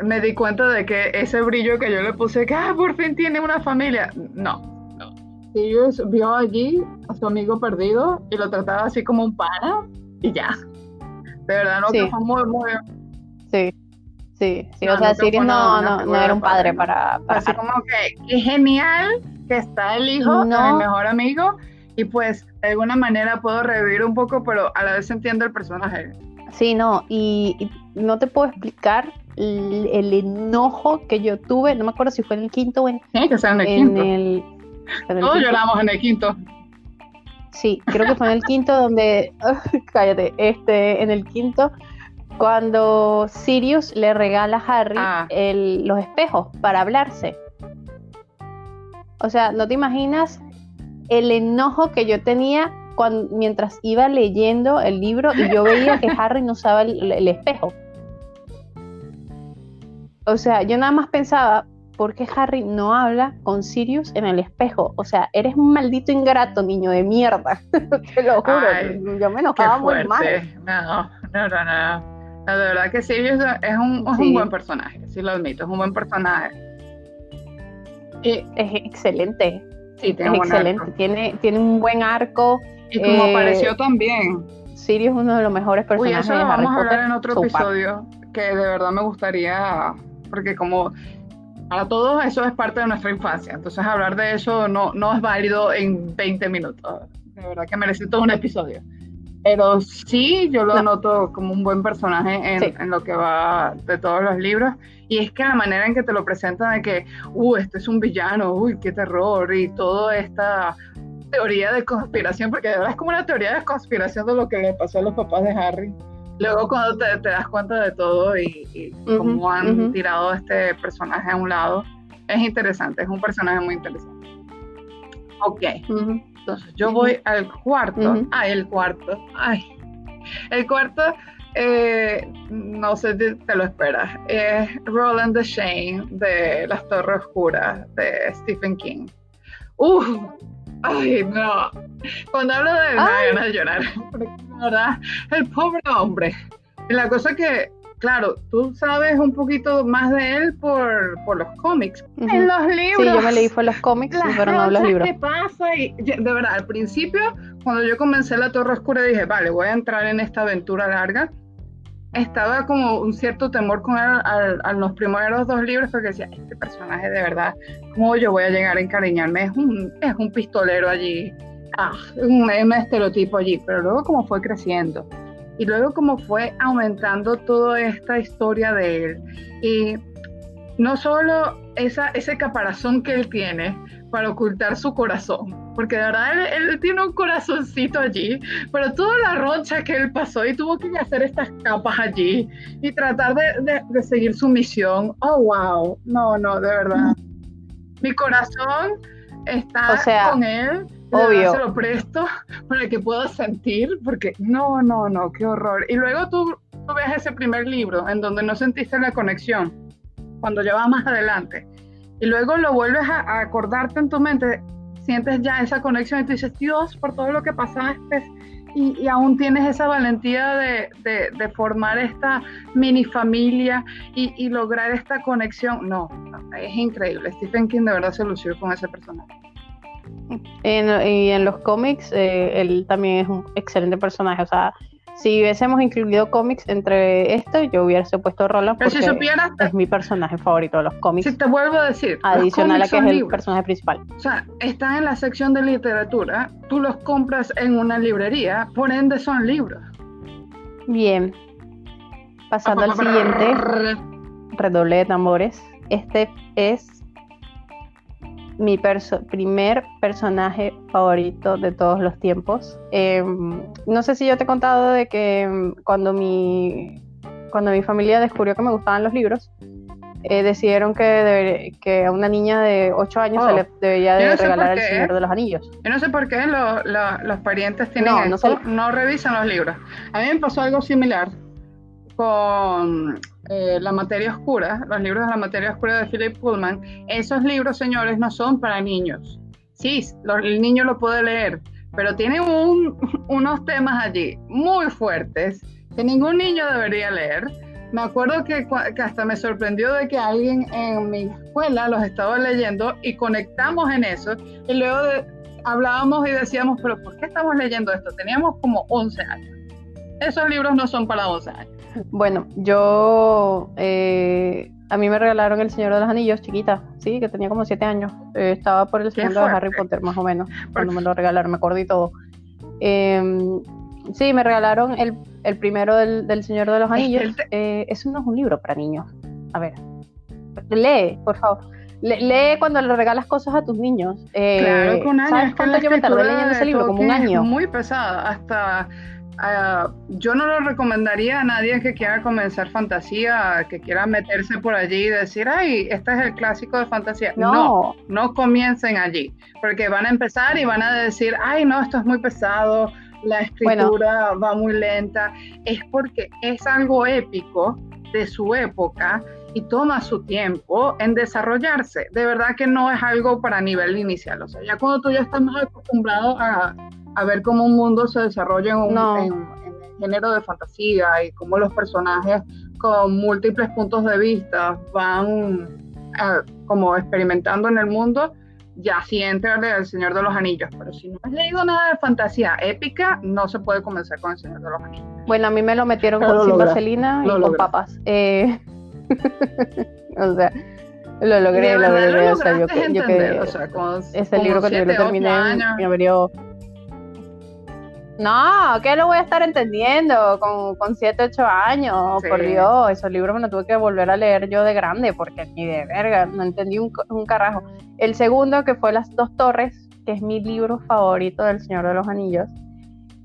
S1: me di cuenta de que ese brillo que yo le puse, que ah, por fin tiene una familia, no Sirius vio allí a su amigo perdido y lo trataba así como un pana y ya. De verdad, no, que fue muy, muy...
S2: Sí, sí, sí. o sea, Sirius no, no, no, era un padre, para, para...
S1: Así como que es genial que está el hijo, el mejor amigo, y pues de alguna manera puedo revivir un poco, pero a la vez entiendo el personaje.
S2: Sí, no, y, no te puedo explicar el, enojo que yo tuve, no me acuerdo si fue en el quinto o en,
S1: que sea en el quinto. Todos lloramos en el quinto.
S2: Sí, creo que fue en el quinto donde, cállate, este, en el quinto, cuando Sirius le regala a Harry ah. los espejos para hablarse. O sea, no te imaginas el enojo que yo tenía cuando, mientras iba leyendo el libro y yo veía que Harry no usaba el, espejo. O sea, yo nada más pensaba, ¿por qué Harry no habla con Sirius en el espejo? O sea, eres un maldito ingrato, niño de mierda. Te lo juro. yo me enojaba muy mal.
S1: No, no, no, no. de verdad que Sirius es un, es un buen personaje, sí lo admito, es un buen personaje.
S2: Y, es excelente. Sí, tiene es excelente. Tiene, tiene un buen arco.
S1: Y como apareció eh, también.
S2: Sirius es uno de los mejores personajes.
S1: Uy, eso lo vamos a hablar en otro episodio, que de verdad me gustaría, porque como para todos eso es parte de nuestra infancia, entonces hablar de eso no, no es válido en 20 minutos. De verdad que merece todo un episodio. Pero sí, yo lo noto como un buen personaje en, en, lo que va de todos los libros. Y es que la manera en que te lo presentan de que, uh, este es un villano, uy, qué terror, y toda esta teoría de conspiración, porque de verdad es como una teoría de conspiración de lo que le pasó a los papás de Harry. Luego cuando te, te das cuenta de todo y, cómo han tirado a este personaje a un lado, es interesante, es un personaje muy interesante. Ok. Entonces, yo voy al cuarto. Ay, el cuarto. Ay. El cuarto, eh, no sé si te lo esperas. Es Roland the Shane de Las Torres Oscuras de Stephen King. Uf, ay, no. Cuando hablo de él, me ganas de llorar. Porque, verdad, el pobre hombre. Y la cosa que claro, tú sabes un poquito más de él por, los cómics. En los libros. Sí,
S2: yo me leí fue los cómics, pero no los libros.
S1: ¿Qué pasa? Y de verdad, al principio, cuando yo comencé La Torre Oscura, dije, vale, voy a entrar en esta aventura larga. Estaba como un cierto temor con él a, los primeros dos libros porque decía, este personaje de verdad, ¿cómo yo voy a llegar a encariñarme? Es un, es un pistolero allí, ah, un, un estereotipo allí, pero luego como fue creciendo y luego como fue aumentando toda esta historia de él. Y no solo esa, ese caparazón que él tiene para ocultar su corazón, porque de verdad él, tiene un corazoncito allí, pero toda la roncha que él pasó y tuvo que hacer estas capas allí y tratar de, de seguir su misión. Oh, wow, no, no, de verdad. Mi corazón está con él Obvio. Se lo presto para que pueda sentir, porque no, no, no, qué horror. Y luego tú, ves ese primer libro en donde no sentiste la conexión, cuando ya más adelante, y luego lo vuelves a, acordarte en tu mente, sientes ya esa conexión y tú dices, Dios, por todo lo que pasaste, y, aún tienes esa valentía de, formar esta mini familia y, lograr esta conexión. No, es increíble. Stephen King de verdad se lució con ese personaje.
S2: y en los cómics, eh, él también es un excelente personaje. O sea, si hubiésemos incluido cómics entre esto, yo hubiese puesto Roland porque es mi personaje favorito de los cómics.
S1: Si te vuelvo a decir,
S2: adicional a que es el personaje principal.
S1: O sea, está en la sección de literatura, tú los compras en una librería, por ende son libros.
S2: Bien. Pasando al siguiente, redoble de tambores. Este es mi primer personaje favorito de todos los tiempos. Em, no sé si yo te he contado de que em, cuando mi, cuando mi familia descubrió que me gustaban los libros, eh, decidieron que, que a una niña de 8 años se oh. le debería de regalar El Señor de los Anillos.
S1: Yo no sé por qué los parientes tienen no, no revisan los libros. A mí me pasó algo similar con eh, La materia oscura, los libros de la materia oscura de Philip Pullman, esos libros, señores, no son para niños. Sí, el niño lo puede leer, pero tiene unos temas allí muy fuertes que ningún niño debería leer. Me acuerdo que, hasta me sorprendió de que alguien en mi escuela los estaba leyendo y conectamos en eso. Y luego hablábamos y decíamos, pero ¿por qué estamos leyendo esto? Teníamos como 11 años. Esos libros no son para 11 años.
S2: Bueno, yo eh, a mí me regalaron El Señor de los Anillos, chiquita, sí, que tenía como siete años. Eh, estaba por el segundo de Harry Potter, más o menos, cuando me lo regalaron, me acordé y todo. Em, sí, me regalaron el, primero del, Señor de los Anillos. Eh, eso no es un libro para niños. A ver, lee, por favor. lee cuando le regalas cosas a tus niños.
S1: claro, con años. ¿Sabes cuánto yo me tardé leyendo ese libro? Como un año. muy pesada, hasta Ah, yo no lo recomendaría a nadie que quiera comenzar fantasía, que quiera meterse por allí y decir, ay, este es el clásico de fantasía. No. no, comiencen allí, porque van a empezar y van a decir, ay, no, esto es muy pesado, la escritura va muy lenta. Es porque es algo épico de su época y toma su tiempo en desarrollarse. De verdad que no es algo para nivel inicial. O sea, ya cuando tú ya estás más acostumbrado a a ver cómo un mundo se desarrolla en, un, género de fantasía y cómo los personajes con múltiples puntos de vista van eh, como experimentando en el mundo, ya sí entra el Señor de los Anillos. Pero si no has leído nada de fantasía épica, no se puede comenzar con el Señor de los Anillos.
S2: Bueno, a mí me lo metieron con sin vaselina y con papas. Eh, o sea, lo logré, lo logré. O sea, yo, que, o sea, con, ese libro que yo lo terminé me abrió no, ¿qué lo voy a estar entendiendo con, con 7, 8 años? Por Dios, esos libros me los tuve que volver a leer yo de grande porque ni de verga, no entendí un, carajo. El segundo, que fue Las dos torres, que es mi libro favorito del Señor de los Anillos,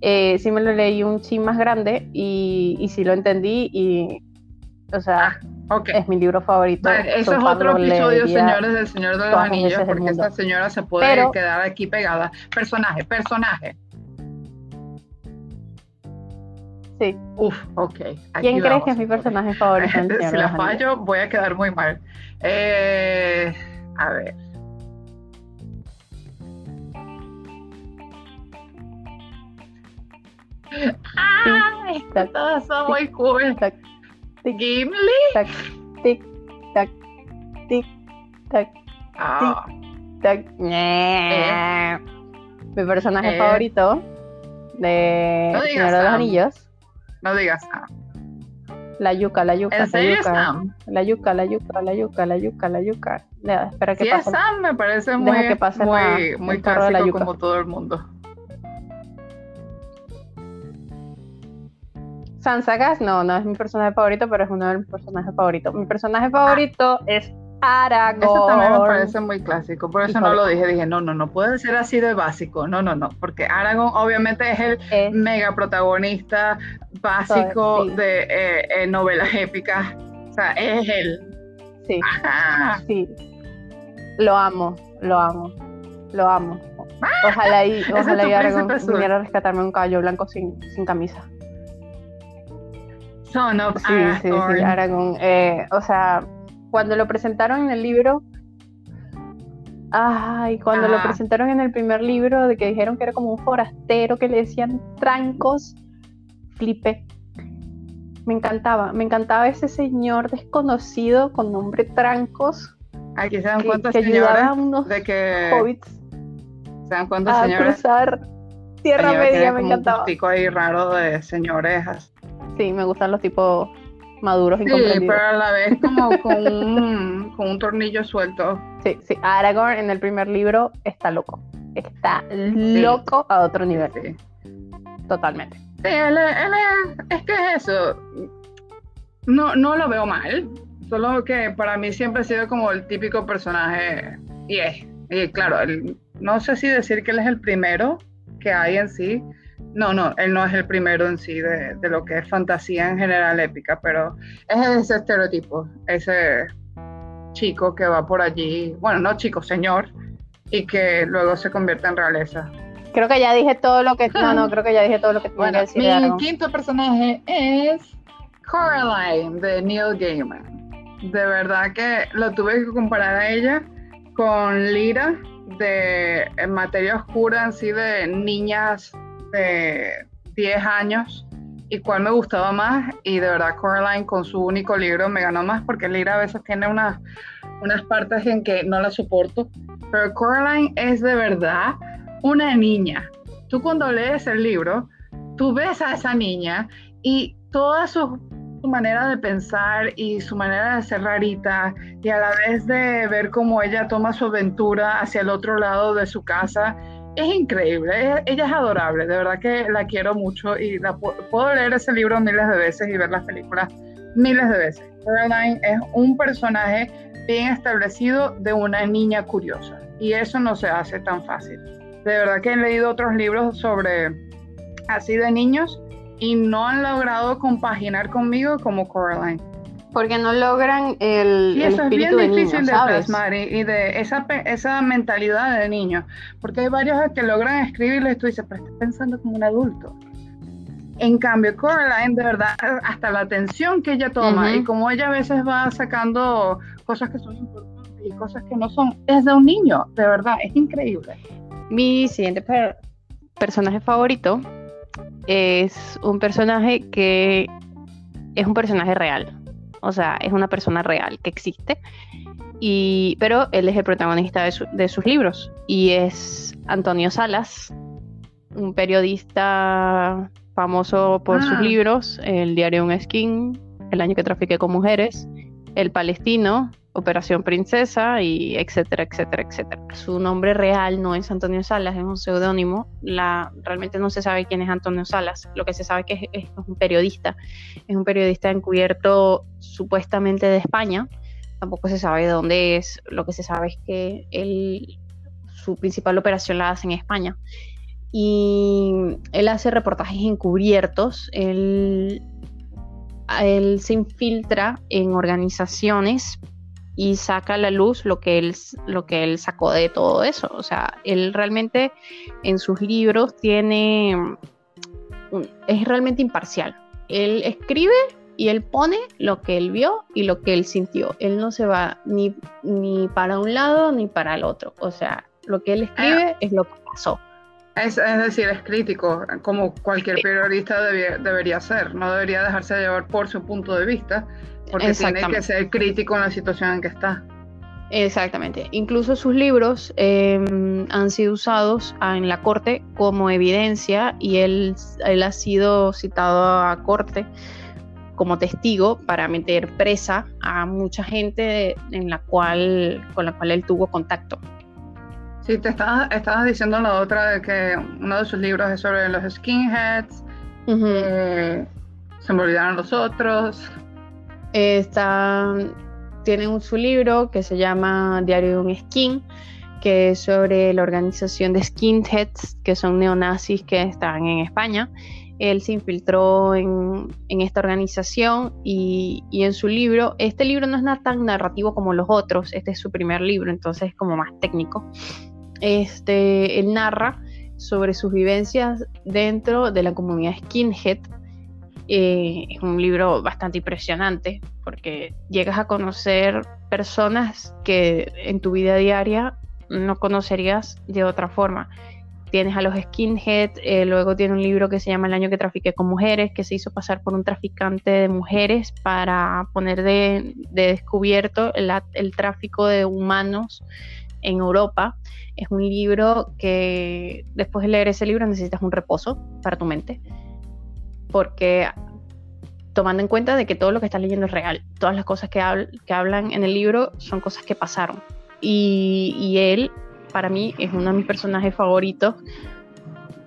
S2: eh, sí me lo leí un chin más grande y, y sí lo entendí y, o sea, ah, es mi libro favorito.
S1: Ese es otro episodio, señores, del Señor de los Anillos, porque esta señora se puede quedar aquí pegada. Personaje, personaje.
S2: Sí.
S1: Uf, ok.
S2: ¿Quién crees que es mi personaje favorito?
S1: si la fallo, voy a quedar muy mal. Eh, a ver. ¡Ah! Todas son muy cool. Tac, Gimli.
S2: Tac, tic, tac, tic, tac,
S1: ah.
S2: tac. Eh. Mi personaje eh. favorito de no Señor de los Anillos
S1: no digas Sam.
S2: La yuca, la yuca,
S1: ¿En serio
S2: la yuca. Sam? La yuca, la yuca, la yuca, la yuca, la yuca. espera que
S1: sí,
S2: pase.
S1: Sam me parece muy, que pase muy, muy clásico como todo el mundo.
S2: Sansagas, no, no es mi personaje favorito, pero es uno de mis personajes favoritos. Mi personaje favorito es Aragorn. Eso
S1: también me parece muy clásico, por eso no lo dije. Dije, no, no, no puede ser así de básico. No, no, no, porque Aragorn obviamente es el mega protagonista básico de eh, eh, novelas épicas. O sea, es él.
S2: Sí. Sí. Lo amo, lo amo, lo amo. Ojalá y, ojalá y Aragorn viniera a rescatarme un caballo blanco sin, sin camisa.
S1: Son of
S2: sí, sí, sí, Aragorn. Eh, o sea, cuando lo presentaron en el libro, ay, cuando lo presentaron en el primer libro, de que dijeron que era como un forastero, que le decían trancos, flipé. Me encantaba, me encantaba ese señor desconocido con nombre Trancos.
S1: Aquí se dan cuenta, que, ayudaba a unos de que
S2: hobbits
S1: se dan cuenta, a
S2: cruzar Tierra Media, me encantaba.
S1: Un ahí raro de señorejas.
S2: Sí, me gustan los tipos maduros y Sí,
S1: pero a la vez como con un, con un tornillo suelto.
S2: Sí, sí. Aragorn en el primer libro está loco. Está loco a otro nivel. Sí. Totalmente.
S1: Sí, él, es, que es eso. No, no lo veo mal. Solo que para mí siempre ha sido como el típico personaje. Y es. Y claro, no sé si decir que él es el primero que hay en sí, no, no, él no es el primero en sí de, lo que es fantasía en general épica, pero es ese estereotipo, ese chico que va por allí, bueno, no chico, señor, y que luego se convierte en realeza.
S2: Creo que ya dije todo lo que... No, no, creo que ya dije todo lo que tenía que decir.
S1: Mi quinto personaje es Coraline de Neil Gaiman. De verdad que lo tuve que comparar a ella con Lira de materia oscura en sí de niñas de 10 años y cuál me gustaba más y de verdad Coraline con su único libro me ganó más porque libro a veces tiene unas, unas partes en que no la soporto, pero Coraline es de verdad una niña. Tú cuando lees el libro, tú ves a esa niña y toda su, su manera de pensar y su manera de ser rarita y a la vez de ver cómo ella toma su aventura hacia el otro lado de su casa es increíble, ella es adorable, de verdad que la quiero mucho y la, puedo leer ese libro miles de veces y ver las películas miles de veces. Caroline es un personaje bien establecido de una niña curiosa y eso no se hace tan fácil. De verdad que he leído otros libros sobre así de niños y no han logrado compaginar conmigo como Coraline.
S2: Porque no logran el,
S1: sí, eso
S2: es
S1: bien difícil de plasmar y, de esa, esa mentalidad de niño. Porque hay varios que logran escribirlo y tú dices, pero estás pensando como un adulto. En cambio, Coraline, de verdad, hasta la atención que ella toma y como ella a veces va sacando cosas que son importantes y cosas que no son, es de un niño, de verdad, es increíble.
S2: Mi siguiente personaje favorito es un personaje que es un personaje real. O sea, es una persona real que existe. Y, pero él es el protagonista de, sus libros. Y es Antonio Salas, un periodista famoso por sus ah. libros, El diario Un Skin, El año que trafiqué con mujeres, El Palestino, Operación Princesa y etcétera, etcétera, etcétera. Su nombre real no es Antonio Salas, es un seudónimo. Realmente no se sabe quién es Antonio Salas. Lo que se sabe que es, es, un periodista. Es un periodista encubierto supuestamente de España. Tampoco se sabe de dónde es. Lo que se sabe es que él, su principal operación la hace en España. Y él hace reportajes encubiertos. Él, él se infiltra en organizaciones y saca a la luz lo que él, lo que él sacó de todo eso. O sea, él realmente en sus libros tiene, es realmente imparcial. Él escribe y él pone lo que él vio y lo que él sintió. Él no se va ni, ni para un lado ni para el otro. O sea, lo que él escribe ah. es lo que pasó.
S1: Es, decir, es crítico, como cualquier periodista debería ser. No debería dejarse llevar por su punto de vista, porque tiene que ser crítico en la situación en que está.
S2: Exactamente. Incluso sus libros em, han sido usados en la corte como evidencia y él, él ha sido citado a corte como testigo para meter presa a mucha gente en la cual, con la cual él tuvo contacto.
S1: Sí, te estabas, estabas diciendo la otra de que uno de sus libros es sobre los skinheads. Eh, se me olvidaron los otros.
S2: Está, tiene su libro que se llama Diario de un Skin, que es sobre la organización de skinheads, que son neonazis que están en España. Él se infiltró en, esta organización y, en su libro, este libro no es tan narrativo como los otros, este es su primer libro, entonces es como más técnico. Este, él narra sobre sus vivencias dentro de la comunidad skinhead eh, es un libro bastante impresionante porque llegas a conocer personas que en tu vida diaria no conocerías de otra forma. Tienes a los skinhead, eh, luego tiene un libro que se llama El año que trafiqué con mujeres, que se hizo pasar por un traficante de mujeres para poner de, descubierto el, el, tráfico de humanos en Europa. Es un libro que después de leer ese libro necesitas un reposo para tu mente porque tomando en cuenta de que todo lo que estás leyendo es real, todas las cosas que, que hablan en el libro son cosas que pasaron. Y, él, para mí, es uno de mis personajes favoritos,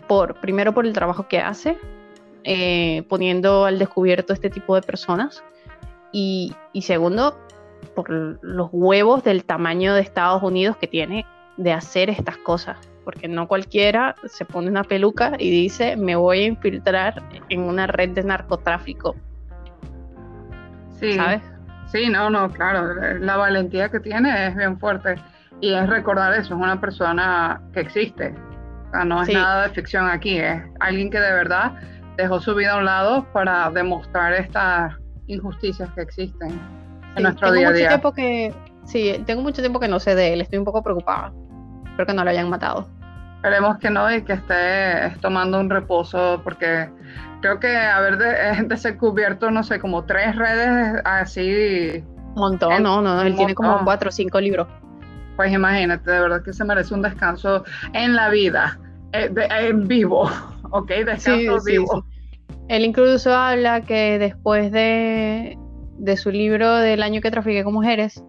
S2: por, primero por el trabajo que hace, eh, poniendo al descubierto este tipo de personas, y, y segundo, por los huevos del tamaño de Estados Unidos que tiene de hacer estas cosas porque no cualquiera se pone una peluca y dice me voy a infiltrar en una red de narcotráfico.
S1: Sí, ¿sabes? Sí, no, no, claro, la valentía que tiene es bien fuerte y es recordar eso, es una persona que existe, no es nada de ficción aquí, es alguien que de verdad dejó su vida a un lado para demostrar estas injusticias que existen en nuestro día a día.
S2: Mucho tiempo que, sí, tengo mucho tiempo que no sé de él, estoy un poco preocupada. Espero que no lo hayan matado.
S1: Esperemos que no y que esté tomando un reposo porque creo que haber de, descubierto, no sé, como tres redes así.
S2: Un montón, no, no, él tiene como cuatro o cinco libros.
S1: Pues imagínate, de verdad que se merece un descanso en la vida, eh, en vivo, ¿ok? Descanso vivo.
S2: Él incluso habla que después de, de su libro del año que trafiqué con mujeres,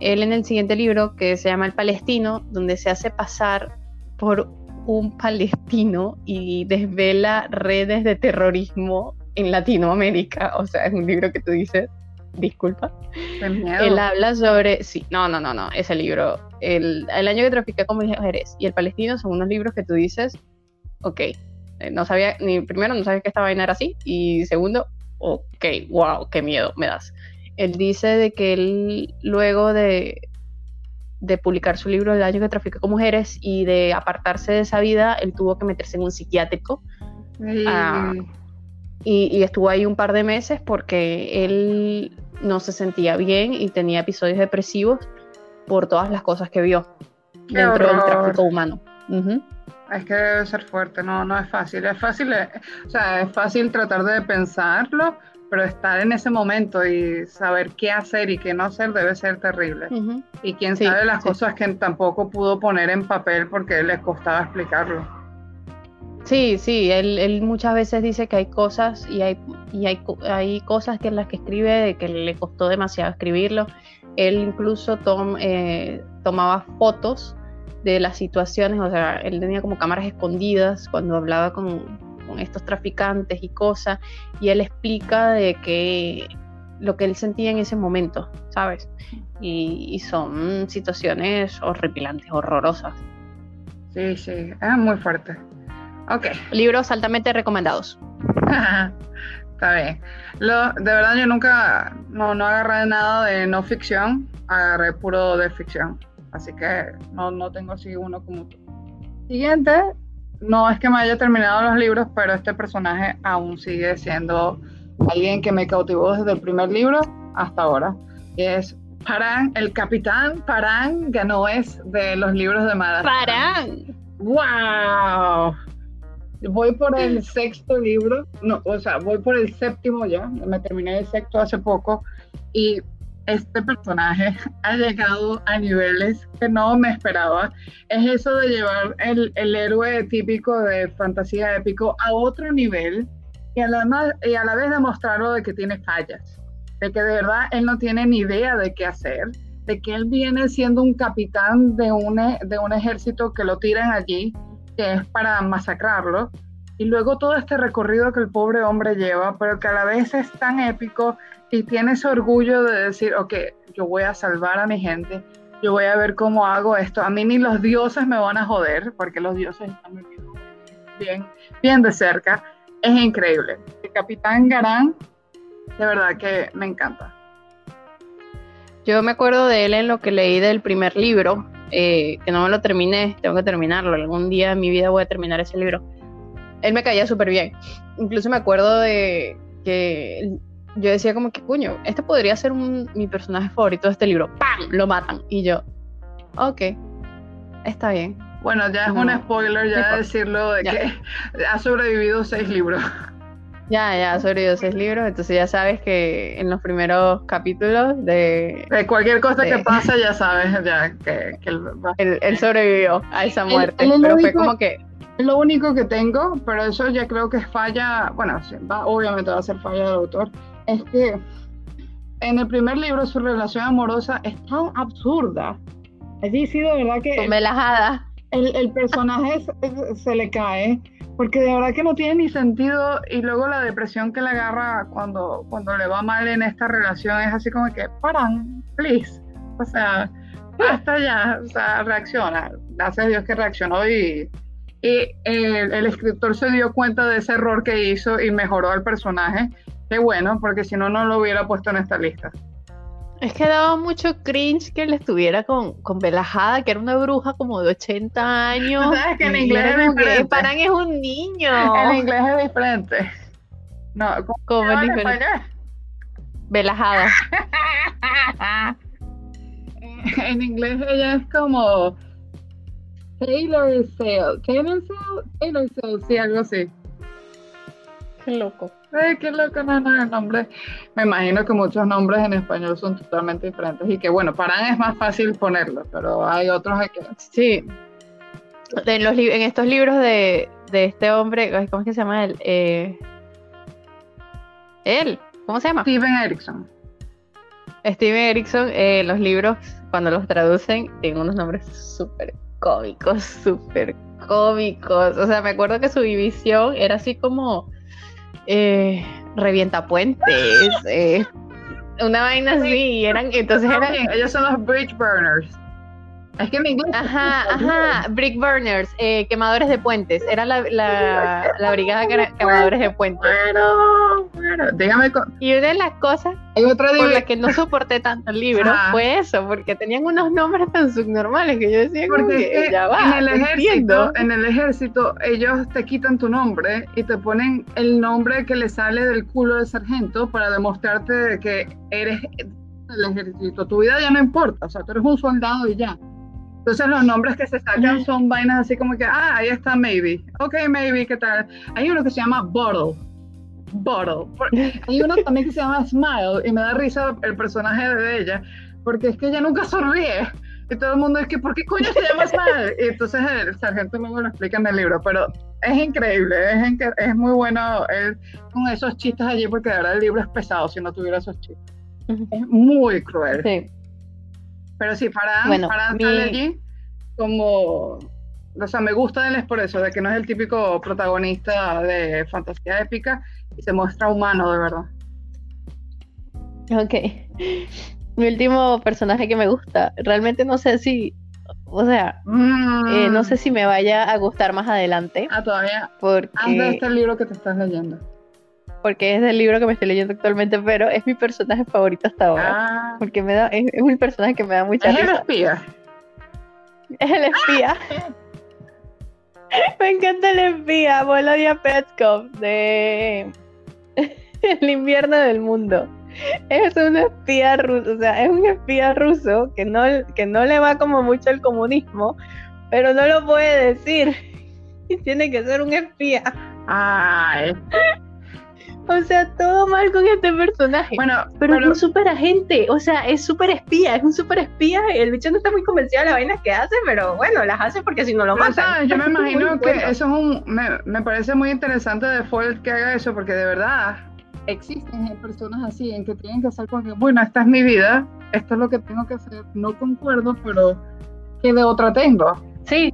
S2: él en el siguiente libro, que se llama El Palestino, donde se hace pasar por un palestino y desvela redes de terrorismo en Latinoamérica. O sea, es un libro que tú dices, disculpa. Él habla sobre, sí, no, no, no, no, ese libro, el, el año que trafiqué con mujeres y el palestino son unos libros que tú dices, ok, Eh, no sabía, ni primero no sabía que esta vaina era así, y segundo, ok, wow, qué miedo me das. Él dice de que él luego de, de publicar su libro El año que traficó con mujeres y de apartarse de esa vida, él tuvo que meterse en un psiquiátrico. Ah, y, estuvo ahí un par de meses porque él no se sentía bien y tenía episodios depresivos por todas las cosas que vio dentro del tráfico humano.
S1: Es que debe ser fuerte, no, no es fácil. Es fácil, eh, o sea, es fácil tratar de pensarlo, pero estar en ese momento y saber qué hacer y qué no hacer debe ser terrible. Y quién sabe las cosas que tampoco pudo poner en papel porque le costaba explicarlo.
S2: Sí, sí, él, él, muchas veces dice que hay cosas y hay, y hay, hay cosas que en las que escribe de que le costó demasiado escribirlo. Él incluso eh, tomaba fotos de las situaciones, o sea, él tenía como cámaras escondidas cuando hablaba con, con estos traficantes y cosas, y él explica de que lo que él sentía en ese momento, ¿sabes? Y, son situaciones horripilantes, horrorosas.
S1: Sí, sí, es muy fuerte. Ok.
S2: Libros altamente recomendados.
S1: Está bien. Lo, de verdad yo nunca, no, no agarré nada de no ficción, agarré puro de ficción. Así que no, no tengo así uno como tú. Siguiente, no es que me haya terminado los libros, pero este personaje aún sigue siendo alguien que me cautivó desde el primer libro hasta ahora. Y es Parán, el capitán Parán Ganoes de los libros de Madagascar.
S2: ¡Parán!
S1: ¡Wow! Voy por el sexto libro, no, o sea, voy por el séptimo ya, me terminé el sexto hace poco y este personaje ha llegado a niveles que no me esperaba. Es eso de llevar el, héroe típico de fantasía épico a otro nivel y a, la, y a la vez demostrarlo de que tiene fallas, de que de verdad él no tiene ni idea de qué hacer, de que él viene siendo un capitán de un, de un ejército que lo tiran allí, que es para masacrarlo. Y luego todo este recorrido que el pobre hombre lleva, pero que a la vez es tan épico y tiene ese orgullo de decir, ok, yo voy a salvar a mi gente, yo voy a ver cómo hago esto. A mí ni los dioses me van a joder, porque los dioses están bien, bien de cerca. Es increíble. El capitán Garán, de verdad que me encanta.
S2: Yo me acuerdo de él en lo que leí del primer libro, eh, que no me lo terminé, tengo que terminarlo. Algún día en mi vida voy a terminar ese libro. Él me caía súper bien. Incluso me acuerdo de que yo decía como que, cuño, este podría ser mi personaje favorito de este libro. ¡Pam! Lo matan. Y yo, ok, está bien.
S1: Bueno, ya es un spoiler ya decirlo de que ha sobrevivido seis libros.
S2: Ya, ya ha sobrevivido seis libros, entonces ya sabes que en los primeros capítulos de...
S1: De cualquier cosa que pasa ya sabes ya que,
S2: él, sobrevivió a esa muerte, pero fue como que...
S1: Es lo único que tengo, pero eso ya creo que es falla, bueno, va, obviamente va a ser falla del autor, es que en el primer libro su relación amorosa es tan absurda. Así sí, de verdad que... El, el personaje se, le cae, porque de verdad que no tiene ni sentido y luego la depresión que le agarra cuando, cuando le va mal en esta relación es así como que, paran, please. O sea, hasta ya, o sea, reacciona. Gracias a Dios que reaccionó y, y el, el escritor se dio cuenta de ese error que hizo y mejoró al personaje Qué bueno, porque si no, no lo hubiera puesto en esta lista.
S2: Es que daba mucho cringe que él estuviera con, con Belajada, que era una bruja como de 80 años.
S1: ¿Sabes que en inglés es diferente?
S2: Paran es un niño.
S1: En inglés es diferente. No,
S2: ¿cómo, es diferente? Belajada.
S1: en inglés ella es como Taylor Sale. Taylor Sale, Taylor Sale, sí, algo así.
S2: Qué loco.
S1: Ay, qué loco, no, no, el nombre. Me imagino que muchos nombres en español son totalmente diferentes y que, bueno, Parán es más fácil ponerlo, pero hay otros que.
S2: Sí. En, los, en estos libros de, de este hombre, ¿cómo es que se llama él? Eh, él, ¿cómo se llama?
S1: Steven Erickson.
S2: Steven Erickson, eh, los libros, cuando los traducen, tienen unos nombres súper cómicos, súper cómicos. O sea, me acuerdo que su división era así como eh, revienta puentes, eh, una vaina así, eran, entonces eran...
S1: Ellos son los bridge burners. Es que en inglés.
S2: Ajá, ajá. Brick burners, eh, quemadores de puentes. Era la, la, la brigada que quemadores de puentes.
S1: Bueno, bueno. Dígame.
S2: Y una de las cosas por las que no soporté tanto el libro
S1: Ajá.
S2: fue eso, porque tenían unos nombres tan subnormales que yo decía
S1: Porque
S2: que,
S1: que
S2: ya va,
S1: en el ejército,
S2: entiendo.
S1: en el ejército, ellos te quitan tu nombre y te ponen el nombre que le sale del culo del sargento para demostrarte que eres del ejército. Tu vida ya no importa, o sea, tú eres un soldado y ya. Entonces los nombres que se sacan son vainas así como que, ah, ahí está Maybe. Ok, Maybe, ¿qué tal? Hay uno que se llama Bottle. Bottle. Hay uno también que se llama Smile y me da risa el personaje de ella porque es que ella nunca sonríe. Y todo el mundo es que, ¿por qué coño se llama Smile? Y entonces el sargento mismo lo explica en el libro, pero es increíble, es, es muy bueno él con esos chistes allí porque de verdad el libro es pesado si no tuviera esos chistes.
S2: Ujú.
S1: Es muy cruel.
S2: Sí.
S1: Pero sí, para
S2: Bueno,
S1: para
S2: mi-
S1: allí como... O sea, me gusta él es por eso, de que no es el típico protagonista de fantasía épica y se muestra humano de verdad.
S2: Ok. Mi último personaje que me gusta, realmente no sé si, o sea, eh, no sé si me vaya a gustar más adelante,
S1: Ah, todavía.
S2: Porque,
S1: este libro que te estás leyendo.
S2: Porque es del libro que me estoy leyendo actualmente, pero es mi personaje favorito hasta ahora.
S1: Ah,
S2: Porque me da, es, es un personaje que me da mucha
S1: es el
S2: risa.
S1: espía.
S2: Es el espía. Me encanta el espía, Volodia Petkov de El invierno del mundo. Es un espía ruso, o sea, es un espía ruso que no, que no le va como mucho el comunismo, pero no lo puede decir. Y tiene que ser un espía.
S1: Ay.
S2: O sea, todo mal con este personaje.
S1: Bueno,
S2: Pero,
S1: pero,
S2: es un super agente, o sea, es súper espía, es un súper espía. El bicho no está muy convencido de las vainas que hace, pero bueno, las hace porque si no lo matan.
S1: ¿sabes? yo me imagino que
S2: bueno.
S1: eso es un. Me, me parece muy interesante de Fold que haga eso, porque de verdad existen personas así en que tienen que hacer como que, bueno, esta es mi vida, esto es lo que tengo que hacer, no concuerdo, pero ¿qué de otra tengo?
S2: Sí,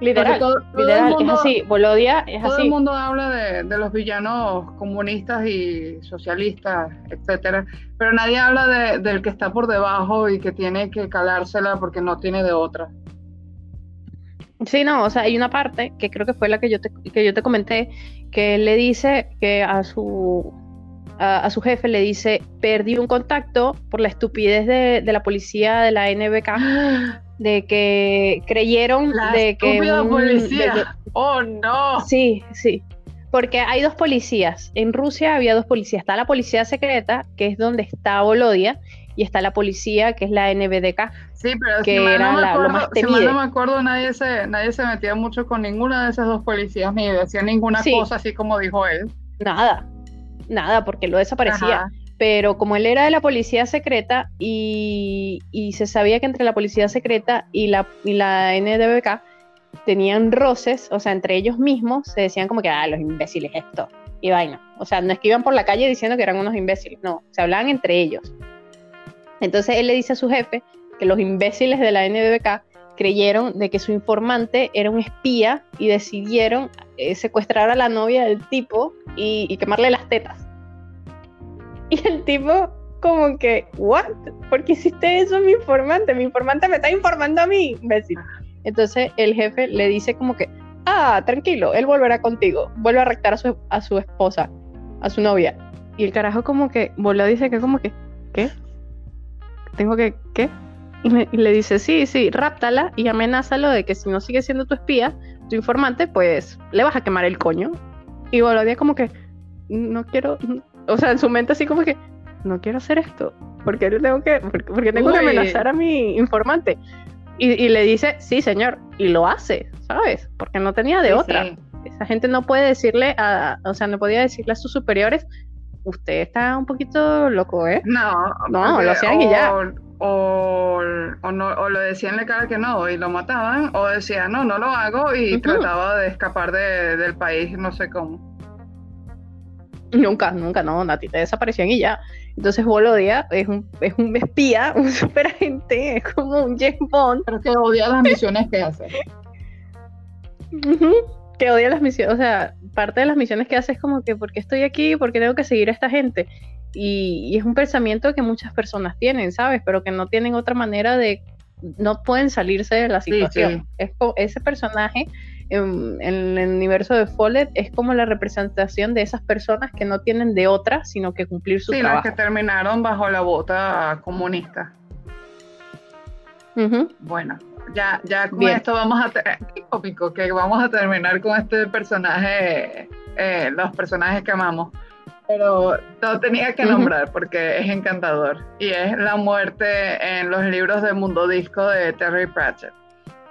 S2: literal,
S1: todo, todo el
S2: literal,
S1: mundo-
S2: es así. Volodia es
S1: Todo el
S2: así.
S1: mundo habla de, de los villanos comunistas y socialistas, etcétera, pero nadie habla de- del que está por debajo y que tiene que calársela porque no tiene de otra.
S2: Sí, no, o sea, hay una parte que creo que fue la que yo te, que yo te comenté, que él le dice que a su, a, a su jefe le dice, perdí un contacto por la estupidez de, de la policía de la NBK, de que creyeron
S1: La
S2: de que... un-
S1: policía.
S2: de que-
S1: ¡Oh, no!
S2: Sí, sí. Porque hay dos policías. En Rusia había dos policías. Está la policía secreta, que es donde está Volodia, y está la policía, que es la NBDK.
S1: Sí, pero
S2: que
S1: si mal
S2: era
S1: no me
S2: la- lo
S1: acuerdo,
S2: más
S1: si
S2: temido.
S1: no me acuerdo, nadie se, nadie se metía mucho con ninguna de esas dos policías, ni decía ninguna
S2: Sí.
S1: cosa así como dijo él.
S2: Nada, nada, porque lo desaparecía.
S1: Ajá.
S2: Pero como él era de la policía secreta y, se sabía que entre la policía secreta y la, y la NDBK tenían roces, o sea, entre ellos mismos se decían como que, ah, los imbéciles esto, y vaina. O sea, no es que iban por la calle diciendo que eran unos imbéciles, no, se hablaban entre ellos. Entonces él le dice a su jefe que los imbéciles de la NDBK creyeron de que su informante era un espía y decidieron eh, secuestrar a la novia del tipo y quemarle las tetas. Y el tipo como que, ¿what? ¿Por qué hiciste eso a mi informante? Mi informante me está informando a mí, imbécil. Entonces el jefe le dice como que, ah, tranquilo, él volverá contigo. Vuelve a rectar a su, a su esposa, a su novia. Y el carajo como que, volvió dice que como que, ¿qué? Tengo que, ¿qué? Y, me- y le dice, sí, sí, ráptala y amenázalo de que si no sigue siendo tu espía, tu informante, pues le vas a quemar el coño. Y Volodia como que, no quiero, o sea, en su mente así como que, no quiero hacer esto, porque tengo que, porque, porque tengo que amenazar a mi informante. Y, y le dice, sí, señor, y lo hace, ¿sabes? Porque no tenía de
S1: Sí,
S2: otra.
S1: sí.
S2: Esa gente no puede decirle a, o sea, no podía decirle a sus superiores, usted está un poquito loco, ¿eh?
S1: No,
S2: No, lo hacían y ya.
S1: O, o, no, o le decían la cara que no y lo mataban, o decía no, no lo hago y trataba de escapar de- del país, no sé cómo.
S2: Nunca, nunca, no, Nati, te desaparecían y ya. Entonces Volodia es un, es un espía, un superagente, es como un James Bond
S1: Pero que odia las misiones que hace.
S2: que odia las misiones, o sea, parte de las misiones que hace es como que, ¿por qué estoy aquí? ¿Por qué tengo que seguir a esta gente? Y, y es un pensamiento que muchas personas tienen, ¿sabes? Pero que no tienen otra manera de no pueden salirse de la situación. Es ese personaje en, el universo de Follett es como la representación de esas personas que no tienen de otra sino que cumplir su trabajo.
S1: Sí, las que terminaron bajo la bota comunista. Bueno, ya, ya con esto vamos a que vamos a terminar con este personaje, eh, los personajes que amamos. Pero lo tenía que nombrar porque es encantador. Y es la muerte en los libros de Mundo Disco de Terry Pratchett.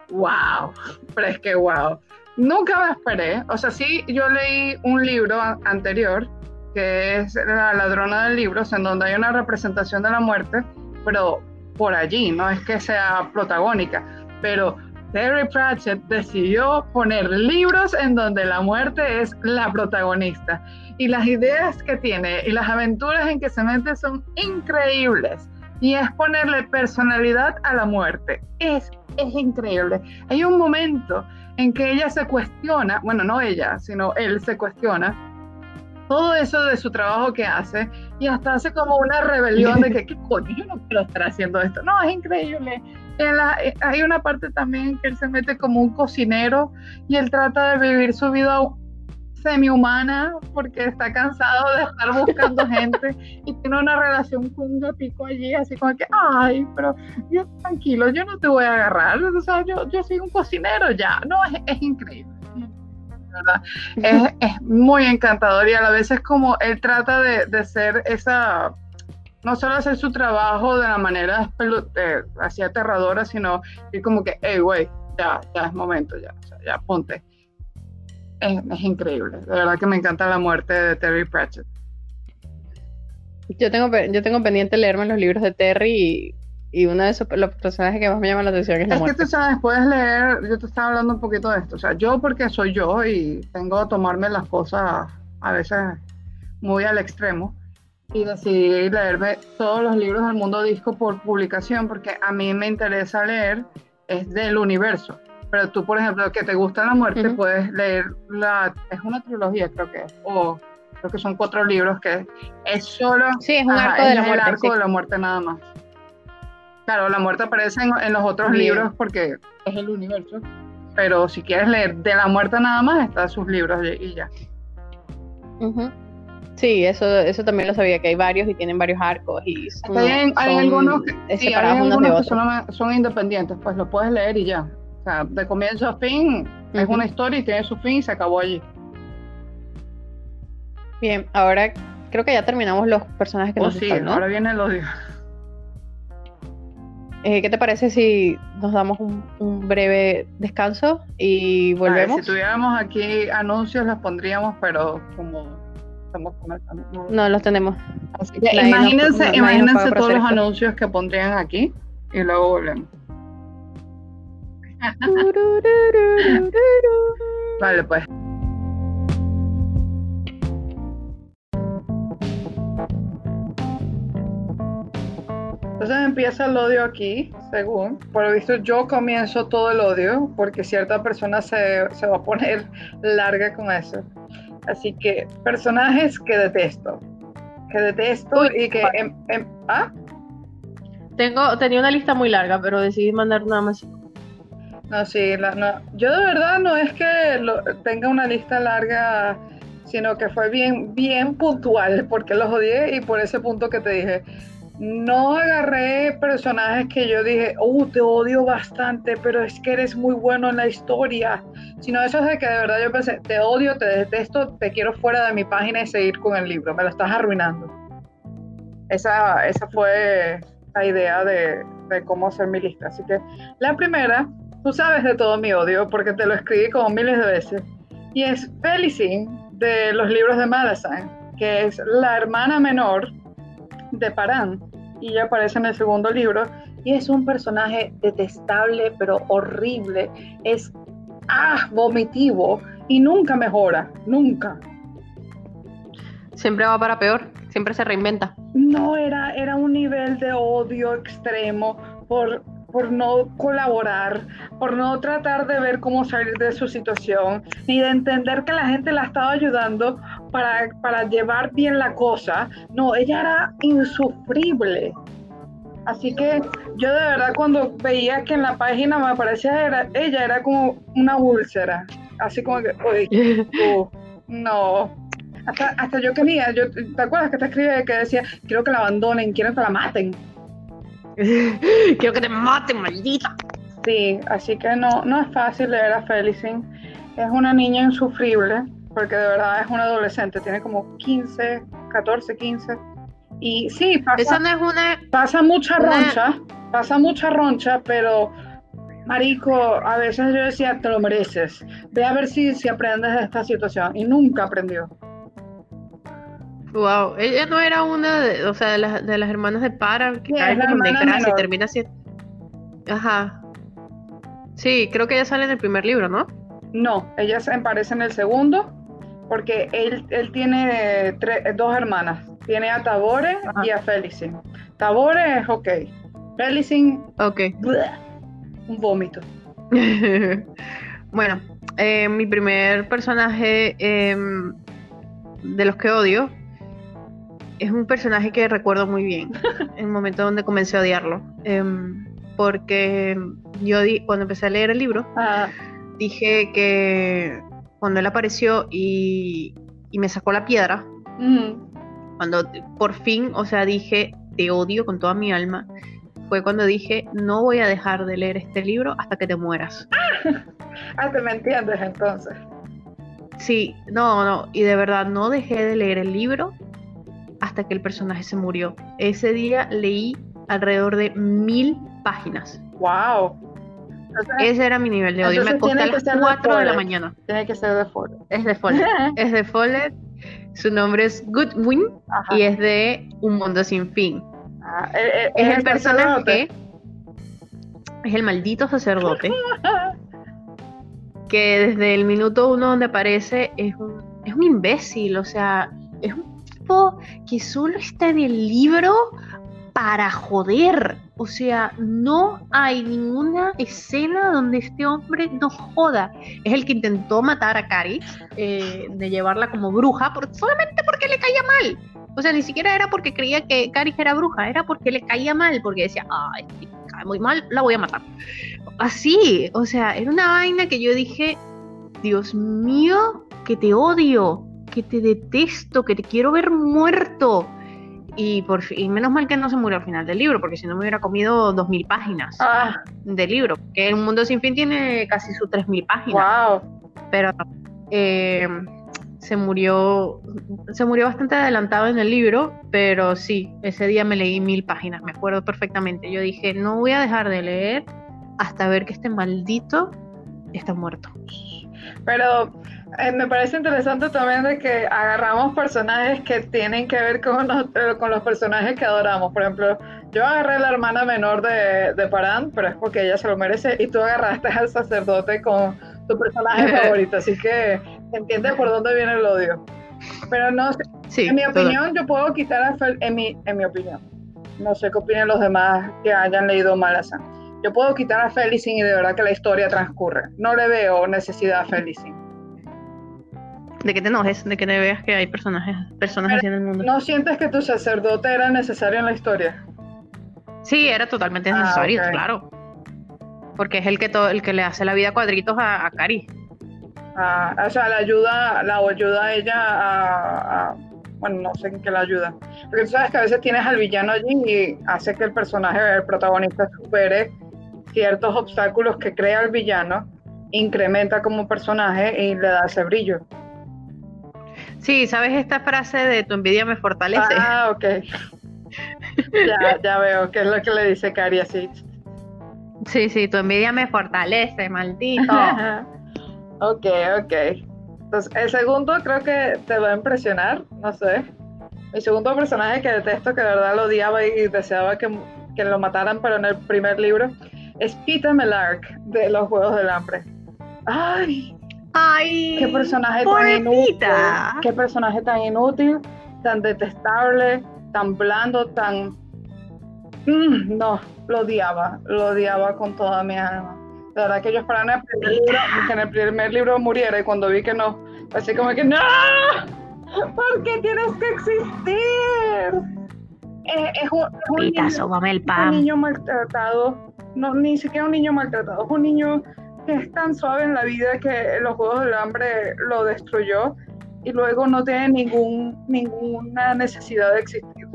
S1: ¡Wow! Pero es que wow. Nunca me esperé. O sea, sí, yo leí un libro anterior que es La ladrona de libros, en donde hay una representación de la muerte, pero por allí, no es que sea protagónica, pero Terry Pratchett decidió poner libros en donde la muerte es la protagonista. Y las ideas que tiene y las aventuras en que se mete son increíbles. Y es ponerle personalidad a la muerte. Es, es increíble. Hay un momento en que ella se cuestiona, bueno, no ella, sino él se cuestiona todo eso de su trabajo que hace y hasta hace como una rebelión de que, ¿qué coño? Yo no quiero estar haciendo esto. No, es increíble. Eh, hay una parte también que él se mete como un cocinero y él trata de vivir su vida semi-humana porque está cansado de estar buscando gente y tiene una relación con un gatico allí, así como que, ay, pero yo tranquilo, yo no te voy a agarrar, o sea, yo, yo soy un cocinero ya, no, es increíble. Es, muy encantador y a la vez es como él trata de, ser esa, no solo hacer su trabajo de la manera eh, así aterradora, sino ir como que, hey, güey, ya, ya es momento, ya, ya ponte. Es, increíble, de verdad que me encanta la muerte de Terry Pratchett.
S2: Yo tengo, yo tengo pendiente leerme los libros de Terry y y uno de esos, los personajes que más me llama la atención es la
S1: Es que tú sabes, puedes leer, yo te estaba hablando un poquito de esto, o sea, yo porque soy yo y tengo que tomarme las cosas a veces muy al extremo y decidí leerme todos los libros del mundo disco por publicación porque a mí me interesa leer es del universo. Pero tú, por ejemplo, que te gusta la muerte, puedes leer la, es una trilogía creo que es, o creo que son cuatro libros que es solo...
S2: Sí, es un arco de la muerte.
S1: arco de la muerte nada más. Claro, la muerte aparece en, los otros libros porque es el universo. Pero si quieres leer de la muerte nada más, están sus libros y ya.
S2: Sí, eso, eso también lo sabía, que hay varios y tienen varios arcos. Y
S1: hay, algunos que, sí, hay algunos que son, independientes, pues lo puedes leer y ya. Sea, de comienzo a fin es una historia y tiene su fin y se acabó allí.
S2: Bien, ahora creo que ya terminamos los personajes que
S1: oh,
S2: nos
S1: sí, ahora viene el odio.
S2: Eh, ¿Qué te parece si nos damos un, breve descanso y volvemos?
S1: si tuviéramos aquí anuncios los pondríamos, pero como estamos
S2: comenzando. No, los tenemos.
S1: imagínense, imagínense todos los anuncios que pondrían aquí y luego volvemos. vale, pues. Entonces empieza el odio aquí, según. Por lo visto yo comienzo todo el odio porque cierta persona se, va a poner larga con eso. Así que personajes que detesto. Que detesto y que... Em, em, ¿Ah?
S2: Tengo, tenía una lista muy larga, pero decidí mandar nada más.
S1: No, sí, no. yo de verdad no es que tenga una lista larga, sino que fue bien, bien puntual, porque los odié y por ese punto que te dije, no agarré personajes que yo dije, oh, te odio bastante, pero es que eres muy bueno en la historia. Sino eso es de que de verdad yo pensé, te odio, te detesto, te quiero fuera de mi página y seguir con el libro, me lo estás arruinando. Esa, esa fue la idea de, cómo hacer mi lista. Así que la primera, tú sabes de todo mi odio, porque te lo escribí como miles de veces, y es Felicine de los libros de Madison, que es la hermana menor de Parán. Y ella aparece en el segundo libro. Y es un personaje detestable pero horrible, es ah, vomitivo. Y nunca mejora, nunca.
S2: Siempre va para peor, siempre se reinventa.
S1: No, era, era un nivel de odio extremo por por no colaborar, por no tratar de ver cómo salir de su situación, ni de entender que la gente la estaba ayudando para, llevar bien la cosa. No, ella era insufrible. Así que yo de verdad cuando veía que en la página me aparecía era, ella, era como una úlcera. Así como que, uy, uh, no. Hasta, hasta yo quería, yo, ¿te acuerdas que te escribí que decía, quiero que la abandonen, quiero que la maten?
S2: quiero que te maten, maldita.
S1: Sí, así que no, no es fácil leer a Felicin. Es una niña insufrible, porque de verdad es una adolescente, tiene como 15, 14, 15 y sí,
S2: pasa, no es una,
S1: pasa mucha roncha, pasa mucha roncha, pero Marico, a veces yo decía, te lo mereces. Ve a ver si, si aprendes de esta situación. Y nunca aprendió.
S2: Wow, ella no era una de, o sea, de, las, de las hermanas de Para, que cae como en y termina así. Ajá. Sí, creo que ella sale en el primer libro, ¿no?
S1: No, ella se aparece en el segundo, porque él, él tiene dos hermanas. Tiene a Tabore y a Felicin. Tabore es ok. Felicin,
S2: ok.
S1: un vómito.
S2: bueno, eh, mi primer personaje em, de los que odio es un personaje que recuerdo muy bien. en el momento donde comencé a odiarlo. Em, porque yo di, cuando empecé a leer el libro, ah. dije que cuando él apareció y, me sacó la piedra, cuando por fin, o sea, dije, te odio con toda mi alma, fue cuando dije, no voy a dejar de leer este libro hasta que te mueras.
S1: ah, te me entiendes entonces.
S2: Sí, no, no, y de verdad no dejé de leer el libro hasta que el personaje se murió. Ese día leí alrededor de mil páginas.
S1: ¡Wow!
S2: Ese era mi nivel de odio. Me acosté a las 4 de, la mañana.
S1: Tiene que ser de Follett.
S2: Es de Follett. es de Follett. Su nombre es Goodwin y es de Un Mundo Sin Fin. Ah, eh, eh, es, el personaje, es el maldito sacerdote, que desde el minuto uno donde aparece es un, es un imbécil, o sea, es un que solo está en el libro para joder. O sea, no hay ninguna escena donde este hombre no joda. Es el que intentó matar a Cari, eh, de llevarla como bruja, solamente porque le caía mal. O sea, ni siquiera era porque creía que Caris era bruja, era porque le caía mal, porque decía, ay, cae muy mal, la voy a matar. Así, o sea, era una vaina que yo dije, Dios mío, que te odio, que te detesto, que te quiero ver muerto. Y, por menos mal que no se murió al final del libro, porque si no me hubiera comido dos mil páginas ah. del libro. Que El Mundo Sin Fin tiene casi sus tres mil páginas.
S1: Wow.
S2: Pero eh, se murió, se murió bastante adelantado en el libro, pero sí, ese día me leí mil páginas, me acuerdo perfectamente. Yo dije, no voy a dejar de leer hasta ver que este maldito está muerto.
S1: Pero eh, me parece interesante también de que agarramos personajes que tienen que ver con los, eh, con los personajes que adoramos. Por ejemplo, yo agarré a la hermana menor de, de Parán, pero es porque ella se lo merece, y tú agarraste al sacerdote con tu personaje favorito, así que entiendes por dónde viene el odio. Pero no sé, en mi opinión, yo puedo quitar a Fel, en mi, en mi opinión. No sé qué opinen los demás que hayan leído Malazan. Yo puedo quitar a Felicin y de verdad que la historia transcurre. No le veo necesidad a Felicin
S2: de que te enojes, de que te veas que hay personajes, personas así en el mundo.
S1: ¿No sientes que tu sacerdote era necesario en la historia?
S2: Sí, era totalmente ah, necesario, claro. Porque es el que todo, el que le hace la vida cuadritos a, a Cari.
S1: Ah, o sea, la ayuda, la ayuda a ella a, bueno, no sé en qué la ayuda. Porque tú sabes que a veces tienes al villano allí y hace que el personaje, el protagonista, supere ciertos obstáculos que crea el villano, incrementa como personaje y le da ese brillo.
S2: Sí, ¿sabes esta frase de tu envidia me fortalece?
S1: Ah, ok. ya, ya veo qué es lo que le dice Cari así.
S2: Sí, sí, tu envidia me fortalece, maldito.
S1: ok, ok. Entonces, el segundo creo que te va a impresionar, no sé. Mi segundo personaje que detesto, que de verdad lo odiaba y deseaba que, que lo mataran, pero en el primer libro, es Peter Melark de los Juegos del Hambre. ¡Ay!
S2: Ay,
S1: qué personaje tan inútil, qué personaje tan inútil, tan detestable, tan blando, tan mm, no, lo odiaba, lo odiaba con toda mi alma. La verdad que yo esperaba que en el primer libro muriera y cuando vi que no, así como que no, ¿por qué tienes que existir? es, un, un niño maltratado, no, ni siquiera un niño maltratado, es un niño es tan suave en la vida que los Juegos del Hambre lo destruyó y luego no tiene ningún, ninguna necesidad de existir.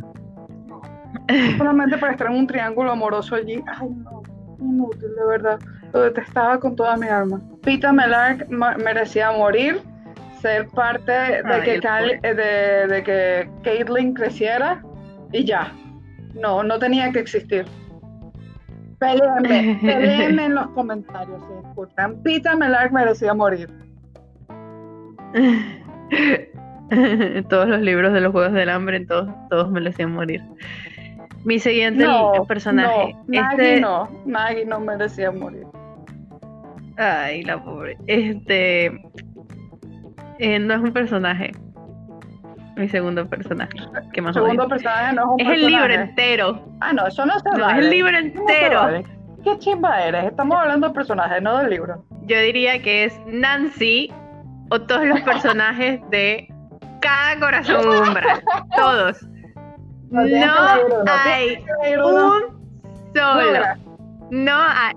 S1: Solamente para estar en un triángulo amoroso allí. Ay, no, inútil, de verdad. Lo detestaba con toda mi alma. Pita Melark merecía morir, ser parte de, que, de, de que Caitlyn creciera y ya. No, no tenía que existir. Peleenme, peleenme en los comentarios si disculpan. Pita Melark merecía morir.
S2: todos los libros de los Juegos del Hambre, todos, todos merecían morir. Mi siguiente personaje.
S1: No, Maggie este no, Maggie no merecía morir.
S2: Ay, la pobre. Este. Eh, no es un personaje. Mi segundo personaje. Que más
S1: segundo personaje no es un
S2: Es el libro entero.
S1: Ah, no, eso no se
S2: No, es el libro entero.
S1: ¿Qué chimba eres? Estamos hablando de personajes, no del libro.
S2: Yo diría que es Nancy o todos los personajes de cada corazón umbral. Todos. No, hay un solo. No hay.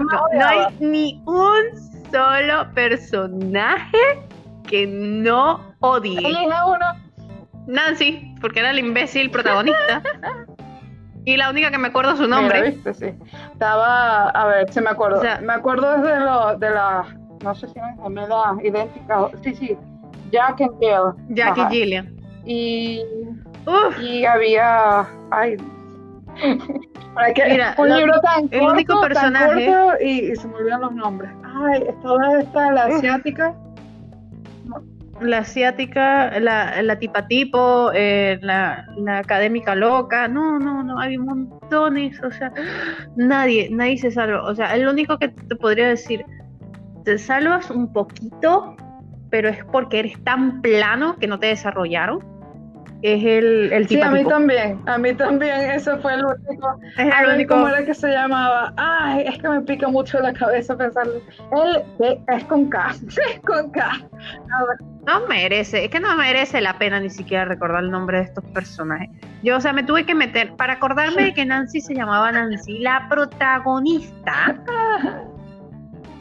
S2: No, hay ni un solo personaje que no odie. Nancy, porque era el imbécil protagonista. y la única que me acuerdo su nombre.
S1: viste, sí. Estaba, a ver, si me acuerdo. me acuerdo desde lo, de la, no sé si eran gemelas idénticas. Sí, sí. Jack and Jill.
S2: Jack y Gillian.
S1: Y, y había, ay, para que Mira, un libro tan el único personaje tan y, se me olvidan los nombres. Ay, toda esta la asiática.
S2: La asiática, la, la tipa tipo, eh, la, la, académica loca, no, no, no, hay montones, o sea, nadie, nadie se salva, o sea, el único que te podría decir, te salvas un poquito, pero es porque eres tan plano que no te desarrollaron es el, el
S1: Sí, a mí también, a mí también, eso fue el único. Es el único. ¿Cómo era que se llamaba? Ay, es que me pica mucho la cabeza pensarlo. Él es con K, es con K.
S2: No merece, es que no merece la pena ni siquiera recordar el nombre de estos personajes. Yo, o sea, me tuve que meter, para acordarme de que Nancy se llamaba Nancy, la protagonista.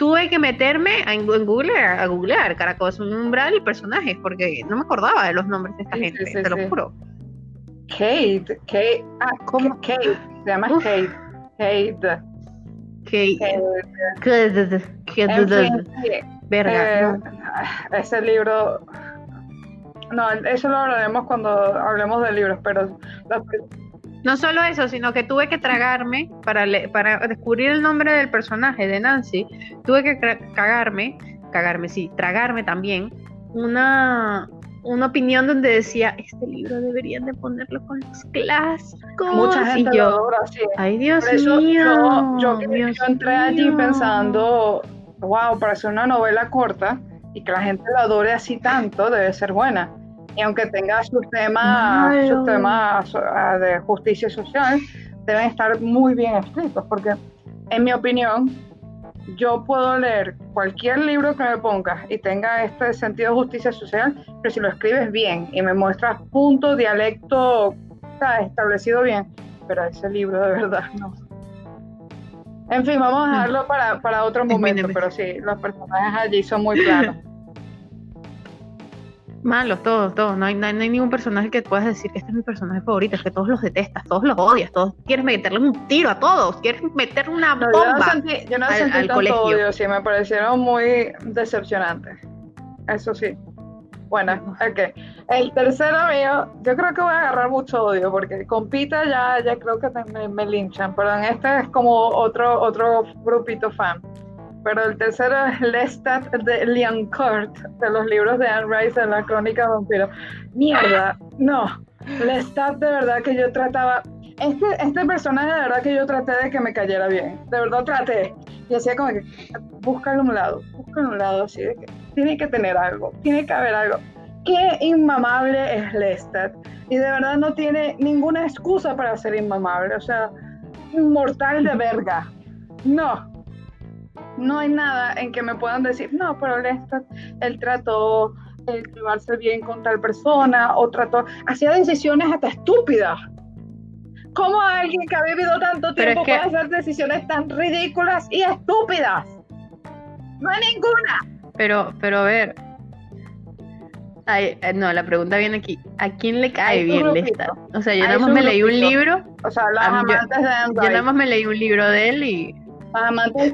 S2: Tuve que meterme en, Google a googlear Caracol un umbral y personajes porque no me acordaba de los nombres de esta gente, te lo juro.
S1: Kate, Kate, ah, ¿cómo? Kate, se llama Kate, Kate.
S2: Kate. Kate. Verga.
S1: Eh, ese libro. No, eso lo hablaremos cuando hablemos de libros, pero
S2: no solo eso, sino que tuve que tragarme para, para descubrir el nombre del personaje de Nancy, tuve que cagarme, cagarme, sí, tragarme también una, una opinión donde decía, este libro deberían de ponerlo con los clásicos.
S1: Mucha gente yo, lo
S2: Ay, Dios mío.
S1: Yo, entré allí pensando, wow, para hacer una novela corta y que la gente la adore así tanto, debe ser buena y aunque tenga sus temas, sus temas ah, de justicia social, deben estar muy bien escritos, porque en mi opinión, yo puedo leer cualquier libro que me pongas y tenga este sentido de justicia social, pero si lo escribes bien y me muestras punto, dialecto establecido bien, pero ese libro de verdad no. En fin, vamos a dejarlo para, para otro momento, pero sí, los personajes allí son muy claros.
S2: Malos, todos, todos. No hay, no, hay, ningún personaje que puedas decir que este es mi personaje favorito. Es que todos los detestas, todos los odias, todos quieres meterle un tiro a todos, quieres meterle una bomba. yo no
S1: sentí, yo no sentí tanto odio, sí, me parecieron muy decepcionantes. Eso sí. Bueno, ok. El tercero mío, yo creo que voy a agarrar mucho odio porque con Pita ya, ya creo que me, me linchan, pero en este es como otro, otro grupito fan pero el tercero es Lestat de Liancourt, de los libros de Anne Rice de la crónica vampiro. Mierda, no. Lestat de verdad que yo trataba. Este, este personaje de verdad que yo traté de que me cayera bien. De verdad traté. Y hacía como que, búscalo un lado, búscalo un lado así de que tiene que tener algo, tiene que haber algo. Qué inmamable es Lestat. Y de verdad no tiene ninguna excusa para ser inmamable. O sea, inmortal de verga. No, no hay nada en que me puedan decir, no, pero él, trató de llevarse bien con tal persona o trató, hacía decisiones hasta estúpidas. ¿Cómo alguien que ha vivido tanto tiempo puede hacer decisiones tan ridículas y estúpidas? No hay ninguna.
S2: Pero, pero a ver. Ay, eh, no, la pregunta viene aquí. ¿A quién le cae bien Lestat? O sea, yo nada más me leí un libro.
S1: O sea, las amantes
S2: yo, de Yo nada más me leí un libro de él y.
S1: Las amantes.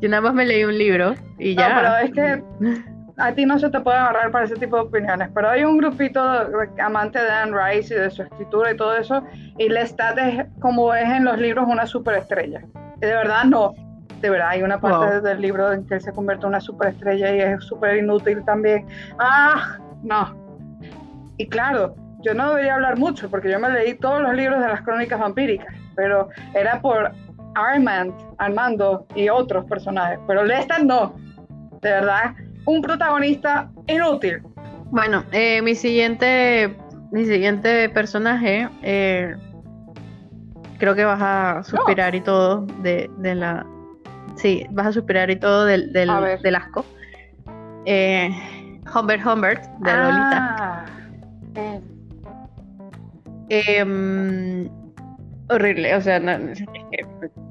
S2: yo nada más me leí un libro y ya.
S1: No, pero es que a ti no se te puede agarrar para ese tipo de opiniones, pero hay un grupito amante de Anne Rice y de su escritura y todo eso, y Lestat es, como es en los libros, una superestrella. Y de verdad no, de verdad hay una parte del libro en que él se convierte en una superestrella y es súper inútil también. Ah, no. Y claro, yo no debería hablar mucho porque yo me leí todos los libros de las crónicas vampíricas, pero era por Armand, Armando y otros personajes, pero Lestat no. De verdad, un protagonista inútil.
S2: Bueno, eh, mi siguiente mi siguiente personaje, eh, creo que vas a suspirar y todo de, la... Sí, vas a suspirar y todo del, del, asco. Eh, Humbert Humbert, de ah, Lolita. Em, horrible, o sea,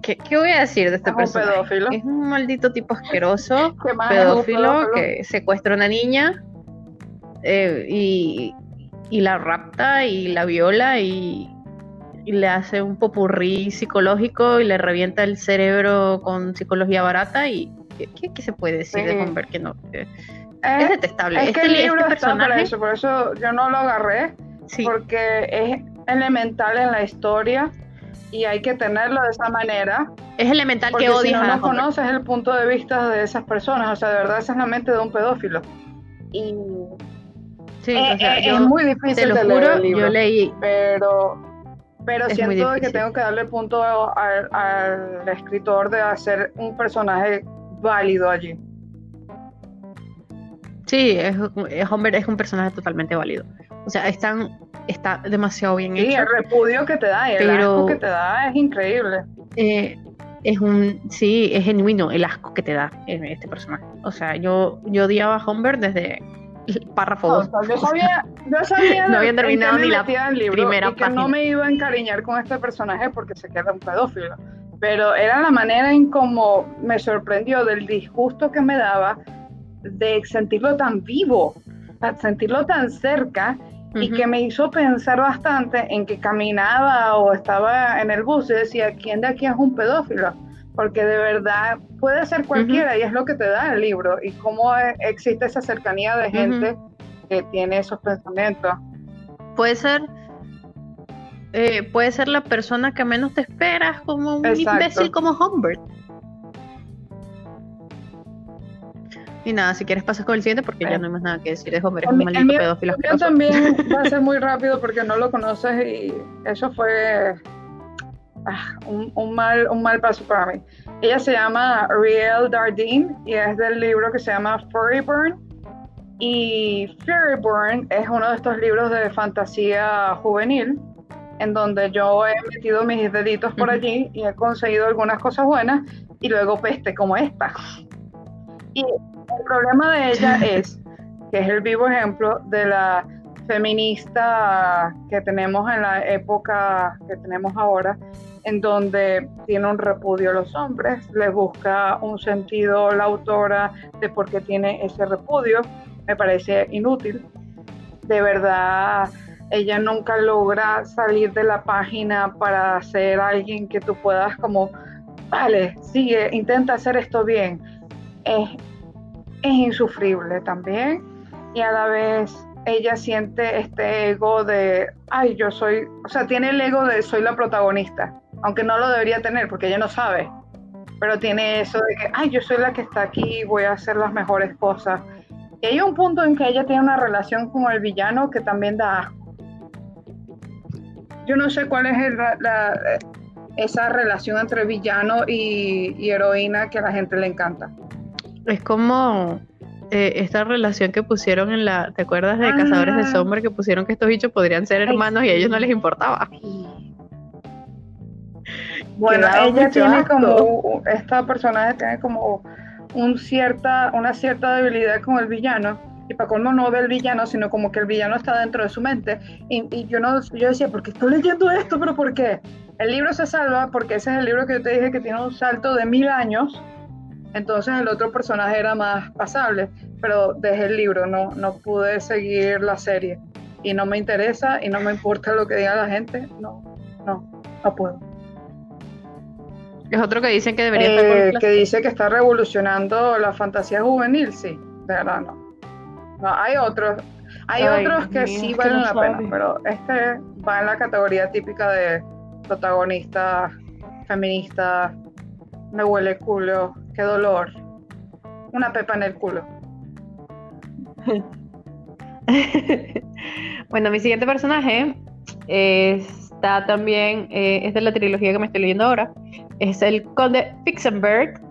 S2: ¿qué, voy a decir de este
S1: ¿Es
S2: personaje?
S1: Un pedófilo?
S2: Es un maldito tipo asqueroso, pedófilo, que secuestra a una niña eh, y, la rapta y la viola y, le hace un popurrí psicológico y le revienta el cerebro con psicología barata y ¿qué, se puede decir de Humbert que no? es detestable.
S1: Es que este, el libro este personaje, eso, por eso yo no lo agarré, porque es elemental en la historia y hay que tenerlo de esa manera.
S2: Es elemental que odies
S1: si
S2: no,
S1: no conoces el punto de vista de esas personas, o sea, de verdad esa es la mente de un pedófilo. Y
S2: sí, eh,
S1: eh, es muy difícil
S2: te lo
S1: de
S2: juro,
S1: leer
S2: yo leí,
S1: pero pero siento que tengo que darle punto al, al escritor de hacer un personaje válido allí.
S2: Sí, es, es, hombre, es un personaje totalmente válido. O sea, están está demasiado bien
S1: hecho.
S2: Sí,
S1: el repudio que te da, el asco que te da es increíble.
S2: Eh, es un, sí, es genuino el asco que te da este personaje. O sea, yo, yo odiaba a Humbert desde el párrafo
S1: yo sabía, yo sabía
S2: no había terminado ni la primera
S1: y que no me iba a encariñar con este personaje porque se queda un pedófilo. Pero era la manera en cómo me sorprendió del disgusto que me daba de sentirlo tan vivo, sentirlo tan cerca y que me hizo pensar bastante en que caminaba o estaba en el bus y decía, ¿quién de aquí es un pedófilo? Porque de verdad puede ser cualquiera y es lo que te da el libro y cómo e, existe esa cercanía de gente que tiene esos pensamientos.
S2: Puede ser eh, puede ser la persona que menos te esperas, como un imbécil como Humbert. Y nada, si quieres pasas con el siguiente porque ya no hay más nada que decir de Homer, es un maldito pedófilo.
S1: Yo también va a ser muy rápido porque no lo conoces y eso fue ah, un, mal, un mal paso para mí. Ella se llama Riel Dardine y es del libro que se llama Furry Burn. Y Furry Burn es uno de estos libros de fantasía juvenil en donde yo he metido mis deditos por allí y he conseguido algunas cosas buenas y luego peste como esta. Y el problema de ella es que es el vivo ejemplo de la feminista que tenemos en la época que tenemos ahora, en donde tiene un repudio a los hombres, le busca un sentido la autora de por qué tiene ese repudio, me parece inútil. De verdad, ella nunca logra salir de la página para ser alguien que tú puedas como, vale, sigue, intenta hacer esto bien. Es es insufrible también y a la vez ella siente este ego de, ay, yo soy, o sea, tiene el ego de soy la protagonista, aunque no lo debería tener porque ella no sabe, pero tiene eso de que, ay, yo soy la que está aquí, voy a hacer las mejores cosas. Y hay un punto en que ella tiene una relación con el villano que también da. Yo no sé cuál es esa relación entre villano y, y heroína que a la gente le encanta.
S2: Es como eh, esta relación que pusieron en la. ¿Te acuerdas de Cazadores de ah. Sombra que pusieron que estos bichos podrían ser hermanos y a ellos no les importaba?
S1: Bueno, ella tiene como. Esta personaje tiene como un cierta, una cierta debilidad con el villano y para colmo no ve el villano, sino como que el villano está dentro de su mente. Y, yo no yo decía, ¿por qué estoy leyendo esto? ¿Pero por qué? El libro se salva porque ese es el libro que yo te dije que tiene un salto de mil años. Entonces el otro personaje era más pasable, pero dejé el libro, no, no pude seguir la serie. Y no me interesa y no me importa lo que diga la gente. No, no, no puedo.
S2: Es otro que dicen que debería
S1: estar eh, Que dice que está revolucionando la fantasía juvenil, sí, de verdad no. No, hay otros, hay otros que sí valen la pena, pero este va en la categoría típica de protagonista feminista, me huele culo, qué dolor, una pepa en el culo.
S2: bueno, mi siguiente personaje está también, eh, es de la trilogía que me estoy leyendo ahora, es el conde Fixenberg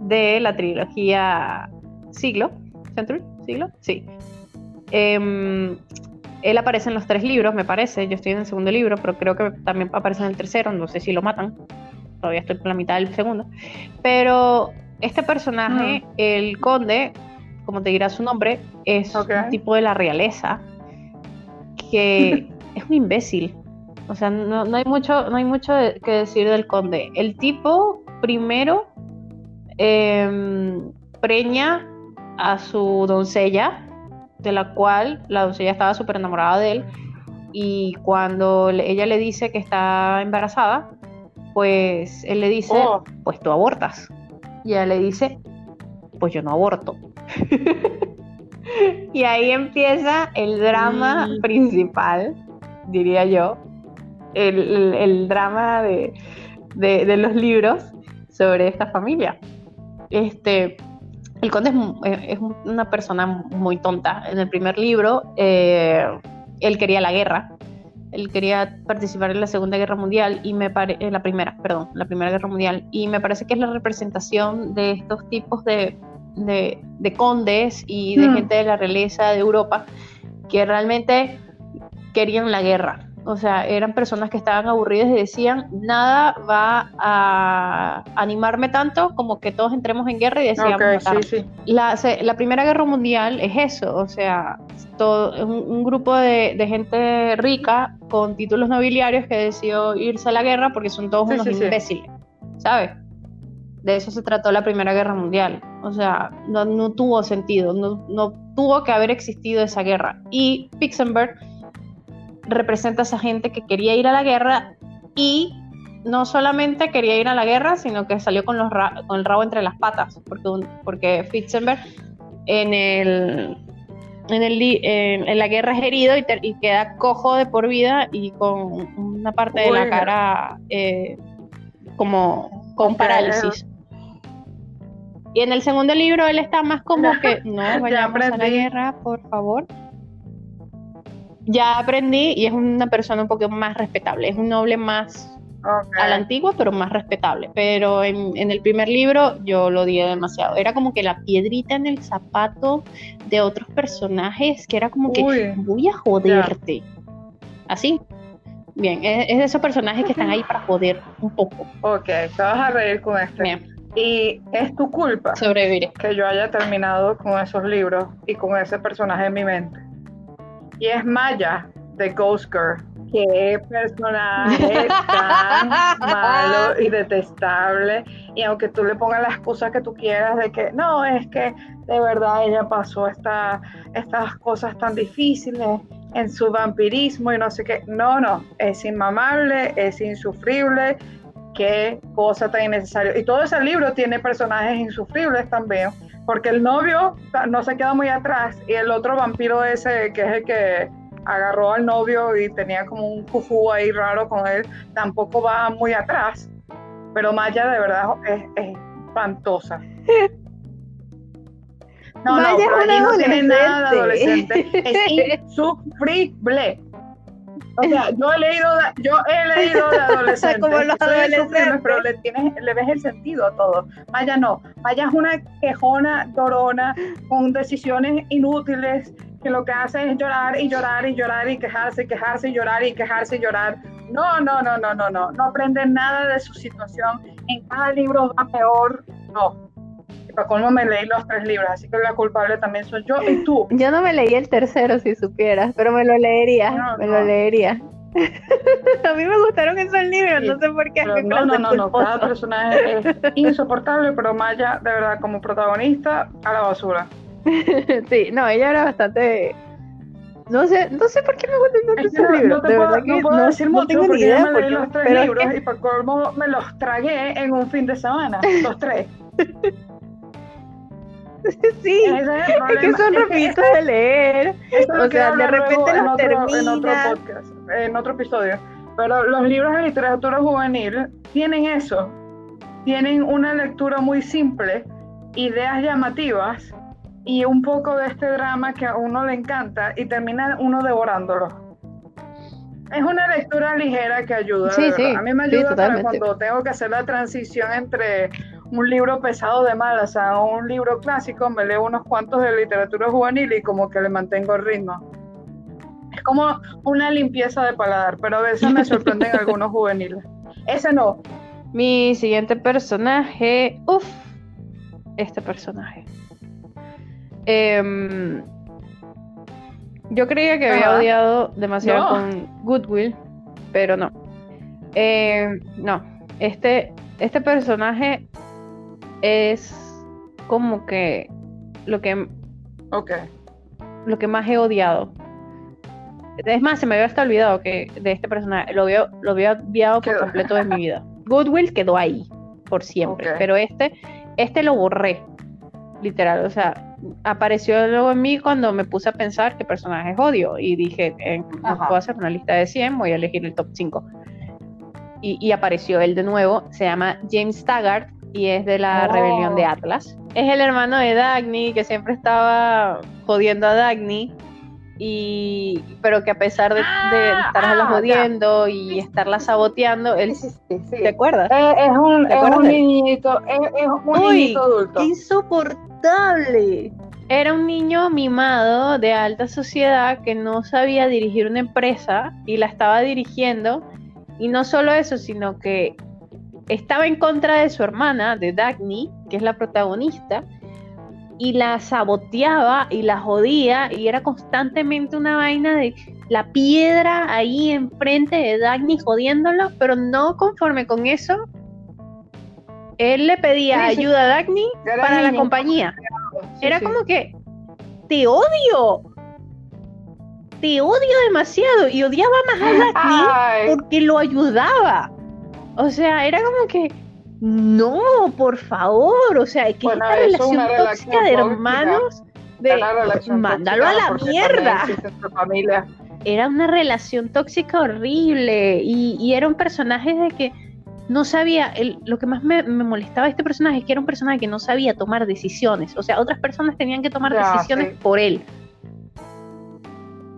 S2: de la trilogía Siglo, Century, Siglo, sí. Em, él aparece en los tres libros, me parece. Yo estoy en el segundo libro, pero creo que también aparece en el tercero. No sé si lo matan. Todavía estoy por la mitad del segundo. Pero este personaje, mm. el conde, como te dirá su nombre, es un tipo de la realeza que es un imbécil. O sea, no, hay mucho, no hay mucho que decir del conde. El tipo, primero, em, preña a su doncella, de la cual la doncella estaba súper enamorada de él, y cuando ella le dice que está embarazada, pues él le dice, oh. pues tú abortas. Y ella le dice, pues yo no aborto. y ahí empieza el drama mm. principal, diría yo, el, drama de, de, los libros sobre esta familia. Este, el conde es, una persona muy tonta. En el primer libro, eh, él quería la guerra. Él quería participar en la Segunda Guerra Mundial y me parece, la primera, perdón, la Primera Guerra Mundial. Y me parece que es la representación de estos tipos de, de, condes y de hmm. gente de la realeza de Europa que realmente querían la guerra. O sea, eran personas que estaban aburridas y decían, nada va a animarme tanto como que todos entremos en guerra y decíamos La, Primera Guerra Mundial es eso, o sea, todo, un, grupo de, gente rica con títulos nobiliarios que decidió irse a la guerra porque son todos unos imbéciles, ¿sabes? De eso se trató la Primera Guerra Mundial. O sea, no, tuvo sentido, no, no tuvo que haber existido esa guerra. Y Pixenberg representa a esa gente que quería ir a la guerra y no solamente quería ir a la guerra, sino que salió con, los con el rabo entre las patas, porque, porque Fitzenberg en el en, el, en, la guerra es herido y, queda cojo de por vida y con una parte de la cara eh, como con parálisis. Y en el segundo libro él está más como que no vayamos a la guerra, por favor ya aprendí y es una persona un poco más respetable, es un noble más a la antigua, pero más respetable. Pero en, el primer libro yo lo odié demasiado. Era como que la piedrita en el zapato de otros personajes, que era como que voy a joderte. Así. Bien, es, de esos personajes que están ahí para joder un poco.
S1: Ok, te vas a reír con esto. Bien. Y es tu culpa
S2: Sobreviviré.
S1: que yo haya terminado con esos libros y con ese personaje en mi mente y es Maya de Ghost Girl. Qué personaje tan malo y detestable. Y aunque tú le pongas las cosas que tú quieras de que no, es que de verdad ella pasó esta, estas cosas tan difíciles en su vampirismo y no sé qué. No, no, es inmamable, es insufrible. Qué cosa tan innecesaria. Y todo ese libro tiene personajes insufribles también porque el novio no se queda muy atrás y el otro vampiro ese, que es el que agarró al novio y tenía como un cujú ahí raro con él, tampoco va muy atrás. Pero Maya de verdad es, espantosa. No, no, no tiene nada de adolescente. Es insufrible. O sea, yo he leído, yo he leído de adolescentes. Como los adolescentes. Pero le, tienes, le ves el sentido a todo. Maya no. Maya es una quejona, dorona, con decisiones inútiles, que lo que hace es llorar y llorar y llorar y quejarse y quejarse y llorar y quejarse y llorar. No, no, no, no, no, no. No aprende nada de su situación. En cada libro va peor. No. Y para colmo me leí los tres libros, así que la culpable también soy yo y tú.
S2: Yo no me leí el tercero, si supieras, pero me lo leería, me lo leería. a mí me gustaron esos libros, no sé por qué.
S1: no, no, no, no, cada personaje es insoportable, pero Maya, de verdad, como protagonista, a la basura.
S2: sí, no, ella era bastante no sé, no sé por qué me gustan tanto esos no, libros. No de verdad que
S1: puedo decir mucho tengo ni idea. me leí los tres libros y por colmo me los tragué en un fin de semana, los tres.
S2: Sí, es, que son rapiditos de leer.
S1: o sea, de repente los termina. En otro podcast, en otro episodio. Pero los libros de literatura juvenil tienen eso. Tienen una lectura muy simple, ideas llamativas y un poco de este drama que a uno le encanta y termina uno devorándolo. Es una lectura ligera que ayuda. a mí me ayuda cuando tengo que hacer la transición entre un libro pesado de malas a un libro clásico, me leo unos cuantos de literatura juvenil y como que le mantengo el ritmo. Es como una limpieza de paladar, pero a veces me sorprenden algunos juveniles. Ese no.
S2: Mi siguiente personaje, uff, este personaje. Em, yo creía que había odiado demasiado con Goodwill, pero no. Em, no, este, este personaje es como que lo que lo que más he odiado. Es más, se me había hasta olvidado que de este personaje lo había, lo había odiado por completo de mi vida. Goodwill quedó ahí por siempre, pero este, este lo borré, literal. O sea, apareció luego en mí cuando me puse a pensar qué personajes odio y dije, eh, puedo hacer una lista de 100, voy a elegir el top 5. Y, apareció él de nuevo, se llama James Taggart y es de la oh. rebelión de Atlas. Es el hermano de Dagny que siempre estaba jodiendo a Dagny. Y, pero que a pesar de, ah, estarla ah, jodiendo y estarla saboteando, él ¿te acuerdas?
S1: Eh, es, un, es un niñito, es, un niñito adulto.
S2: Insoportable era un niño mimado de alta sociedad que no sabía dirigir una empresa y la estaba dirigiendo. Y no solo eso, sino que estaba en contra de su hermana, de Dagny, que es la protagonista, y la saboteaba y la jodía y era constantemente una vaina de la piedra ahí enfrente de Dagny jodiéndolo, pero no conforme con eso, él le pedía ayuda a Dagny para la compañía. Era como que, te odio. Te odio demasiado. Y odiaba más a Dagny porque lo ayudaba. O sea, era como que, no, por favor. O sea, que esta relación tóxica de hermanos, de, mándalo a la mierda. Era una relación tóxica horrible y, y era un personaje de que no sabía, lo que más me, molestaba de este personaje es que era un personaje que no sabía tomar decisiones, o sea, otras personas tenían que tomar decisiones por él.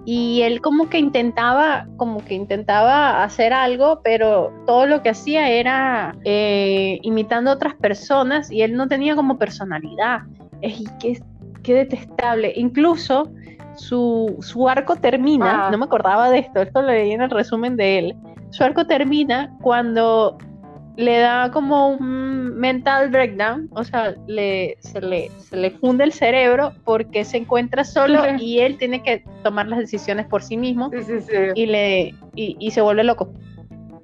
S2: Y él como que intentaba, como que intentaba hacer algo, pero todo lo que hacía era eh, imitando a otras personas y él no tenía como personalidad. Qué, qué detestable. Incluso su, su arco termina, ah. no me acordaba de esto, esto lo leí en el resumen de él. Su arco termina cuando le da como un mental breakdown, o sea, le, se, le, se le funde el cerebro porque se encuentra solo y él tiene que tomar las decisiones por sí mismo y, le, y, se vuelve loco.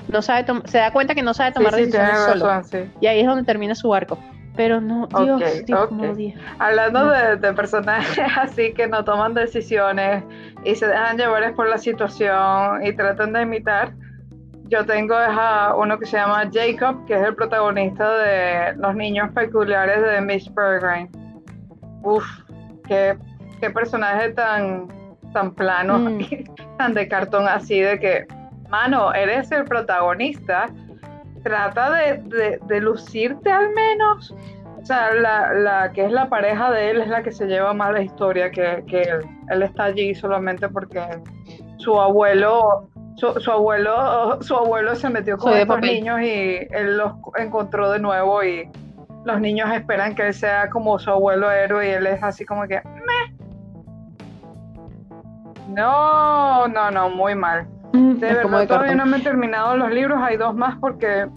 S2: No sabe se da cuenta que no sabe tomar decisiones solo. y ahí es donde termina su arco. Pero no, Dios, Dios
S1: Hablando de, de, personajes así que no toman decisiones y se dejan llevar por la situación y tratan de imitar, yo tengo a uno que se llama Jacob, que es el protagonista de Los Niños Peculiares de Miss Peregrine. Uf, qué, personaje tan, tan plano, mm. tan de cartón así, de que, mano, eres el protagonista, trata de, lucirte al menos. O sea, la, que es la pareja de él es la que se lleva más la historia que, que él. Él está allí solamente porque su abuelo su, abuelo, su abuelo se metió con estos niños y él los encontró de nuevo y los niños esperan que él sea como su abuelo héroe y él es así como que no, no, no, muy mal. Mm, de verdad todavía no me he terminado los libros, hay dos más porque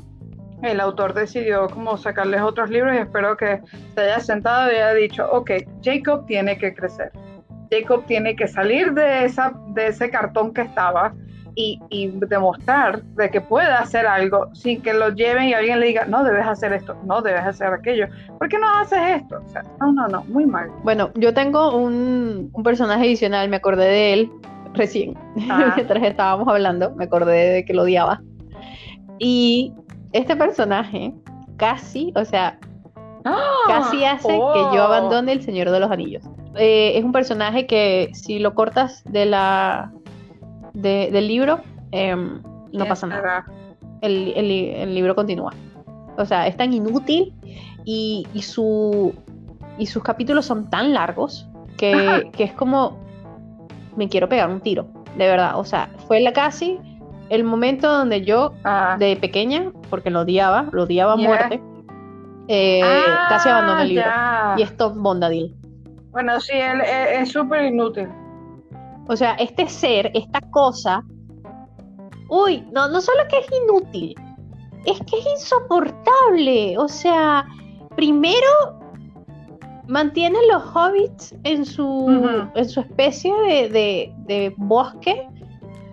S1: el autor decidió como sacarles otros libros y espero que se haya sentado y haya dicho, ok, Jacob tiene que crecer. Jacob tiene que salir de, esa, de ese cartón que estaba y, demostrar de que puede hacer algo sin que lo lleven y alguien le diga, no debes hacer esto, no debes hacer aquello. ¿Por qué no haces esto? O sea, no, no, no, muy mal.
S2: Bueno, yo tengo un, personaje adicional, me acordé de él recién, ah. mientras estábamos hablando, me acordé de que lo odiaba. Y este personaje casi, o sea, ¡Ah! casi hace que yo oh. abandone el Señor de los Anillos. Eh, es un personaje que si lo cortas de la del libro, em, no pasa nada. El, libro continúa. O sea, es tan inútil y, su, y sus capítulos son tan largos que, es como me quiero pegar un tiro, de verdad. O sea, fue la casi el momento donde yo, ah. de pequeña, porque lo odiaba, lo odiaba a muerte, eh, casi abandoné el libro. Y es Tom Bondadil.
S1: Bueno, sí, él es súper inútil.
S2: O sea, este ser, esta cosa, uy, no, no solo que es inútil, es que es insoportable. O sea, primero mantiene los hobbits en su, en su especie de, bosque.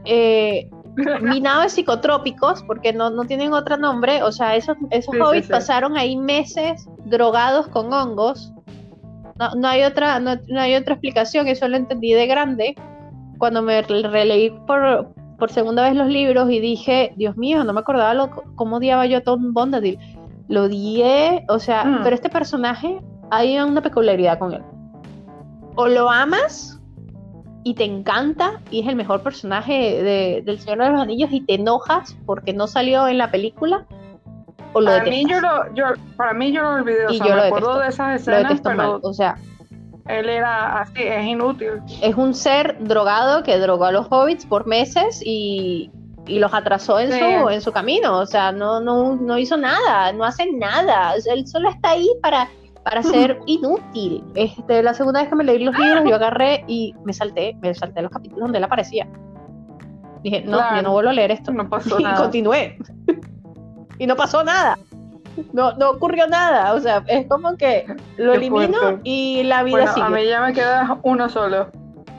S2: Eh, minado de psicotrópicos, porque no, no, tienen otro nombre, o sea, esos, esos hobbits pasaron ahí meses drogados con hongos. No, no hay otra, no, no, hay otra explicación, eso lo entendí de grande cuando me releí por, por segunda vez los libros y dije, Dios mío, no me acordaba lo, cómo odiaba yo a Tom Bondadil. Lo odié, o sea, mm. pero este personaje, hay una peculiaridad con él. O lo amas y te encanta y es el mejor personaje de, del Señor de los Anillos y te enojas porque no salió en la película.
S1: O lo para, mí yo lo, yo, para mí yo lo olvidé, o sea, me acuerdo de esas escenas, pero...
S2: o sea,
S1: él era así, es inútil.
S2: Es un ser drogado que drogó a los hobbits por meses y, los atrasó en, su, en su camino. O sea, no, no, no hizo nada, no hace nada. él solo está ahí para, para ser inútil. Este, la segunda vez que me leí los libros, yo agarré y me salté, me salté los capítulos donde él aparecía. Dije, no, yo no vuelvo a leer esto.
S1: No pasó
S2: y continué. y no pasó nada no, no ocurrió nada, o sea, es como que lo elimino y la vida
S1: sigue. A mí ya me queda uno solo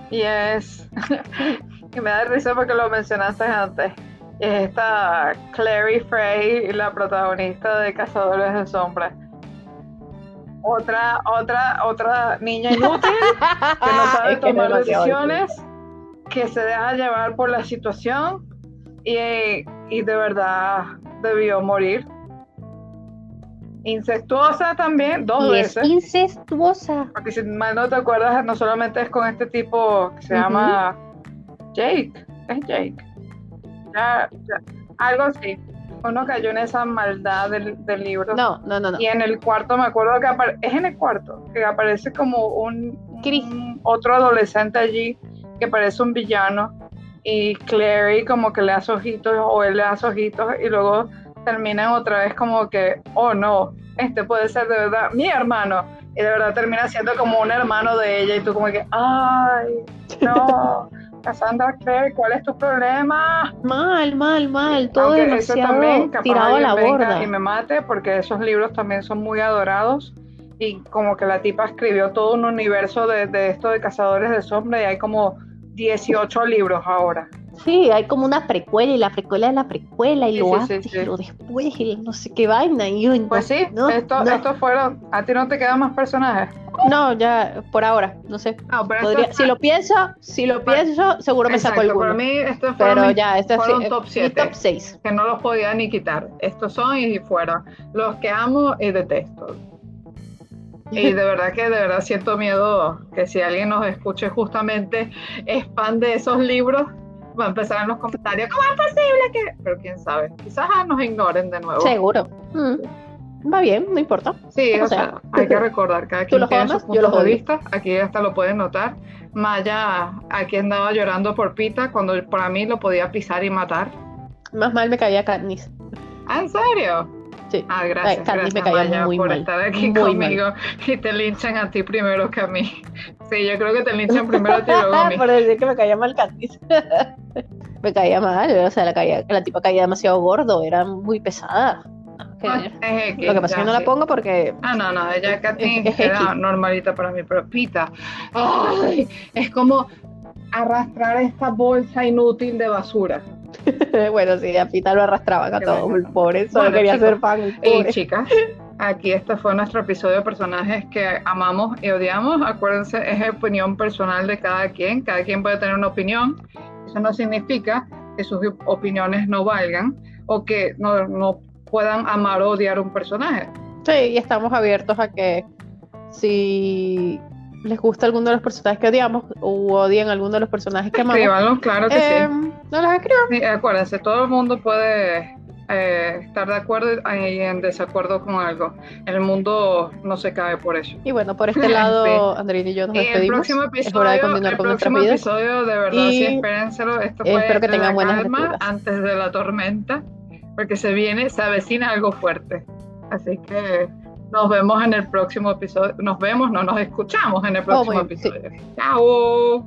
S1: y es que me da risa porque lo mencionaste antes. Es esta Clary Frey, la protagonista de Cazadores de Sombras. Otra, otra, otra niña inútil que no sabe tomar decisiones, que se deja llevar por la situación y, y de verdad debió morir Incestuosa también, dos veces.
S2: incestuosa.
S1: Porque si mal no te acuerdas, no solamente es con este tipo que se llama Jake, es Jake. algo así. Uno cayó en esa maldad del, libro.
S2: No, no, no,
S1: Y en el cuarto, me acuerdo que es en el cuarto, que aparece como un, un, otro adolescente allí que parece un villano. Y Clary como que le hace ojitos o él le hace ojitos y luego terminan otra vez como que, oh no, este puede ser de verdad mi hermano. Y de verdad termina siendo como un hermano de ella y tú como que, ay, no. Cassandra Clare, ¿cuál es tu problema?
S2: Mal, mal, mal, todo demasiado tirado a la borda.
S1: Y me mate porque esos libros también son muy adorados y como que la tipa escribió todo un universo de, de esto de cazadores de sombra y hay como 18 libros ahora.
S2: Sí, hay como una precuela y la precuela de la precuela y lo antes y lo después y no sé qué vaina. Y yo,
S1: pues sí, no, estos fueron. ¿A ti no te quedan más personajes?
S2: No, ya por ahora, no sé. si lo pienso, si lo pienso, seguro me saco el
S1: Para mí, estos
S2: fueron, Pero ya, este
S1: fueron top 7.
S2: Top 6.
S1: Que no los podía ni quitar. Estos son y fueron. Los que amo y detesto. Y de verdad que de verdad siento miedo que si alguien nos escuche justamente es fan de esos libros, va a empezar en los comentarios, ¿cómo es posible que...? Pero quién sabe, quizás nos ignoren de nuevo.
S2: Seguro. Mm. Va bien, no importa.
S1: Sí, o sea, hay que recordar, cada quien tiene sus puntos de vista, aquí hasta lo pueden notar. Maya aquí andaba llorando por Pita cuando para mí lo podía pisar y matar.
S2: Más mal me caía Katniss.
S1: ¿Ah, ¿En serio?
S2: Sí.
S1: Ah, gracias. gracias me caía muy por estar aquí conmigo y te linchan a ti primero que a mí. Sí, yo creo que te linchan primero a ti luego a mí.
S2: por decir que me caía mal Candice. me caía mal, o sea, la, caía, la tipa caía demasiado gordo, era muy pesada. que lo que pasa es que no la pongo porque.
S1: Ah, no, no, ella es, es, normalita para mí, pero Pita, ay, es como arrastrar esta bolsa inútil de basura.
S2: bueno, sí, a Pita lo arrastraban a todo, por eso solo quería ser fan.
S1: Y chicas, aquí este fue nuestro episodio de personajes que amamos y odiamos. Acuérdense, es opinión personal de cada quien, cada quien puede tener una opinión. Eso no significa que sus opiniones no valgan o que no, no puedan amar o odiar un personaje.
S2: Sí, y estamos abiertos a que si les gusta alguno de los personajes que odiamos o odian alguno de los personajes que amamos.
S1: Escríbanlo, claro que sí.
S2: Em, no los escriban.
S1: Sí, acuérdense, todo el mundo puede eh, estar de acuerdo y en desacuerdo con algo. El mundo no se cae por eso.
S2: Y bueno, por este lado, Andrés y yo nos despedimos.
S1: El próximo episodio, es continuar el con próximo episodio, de verdad, sí, espérenselo. Esto fue
S2: espero que tengan buenas
S1: calma antes de la tormenta, porque se viene, se avecina algo fuerte. Así que nos vemos en el próximo episodio. Nos vemos, no nos escuchamos en el oh, próximo episodio. Chao.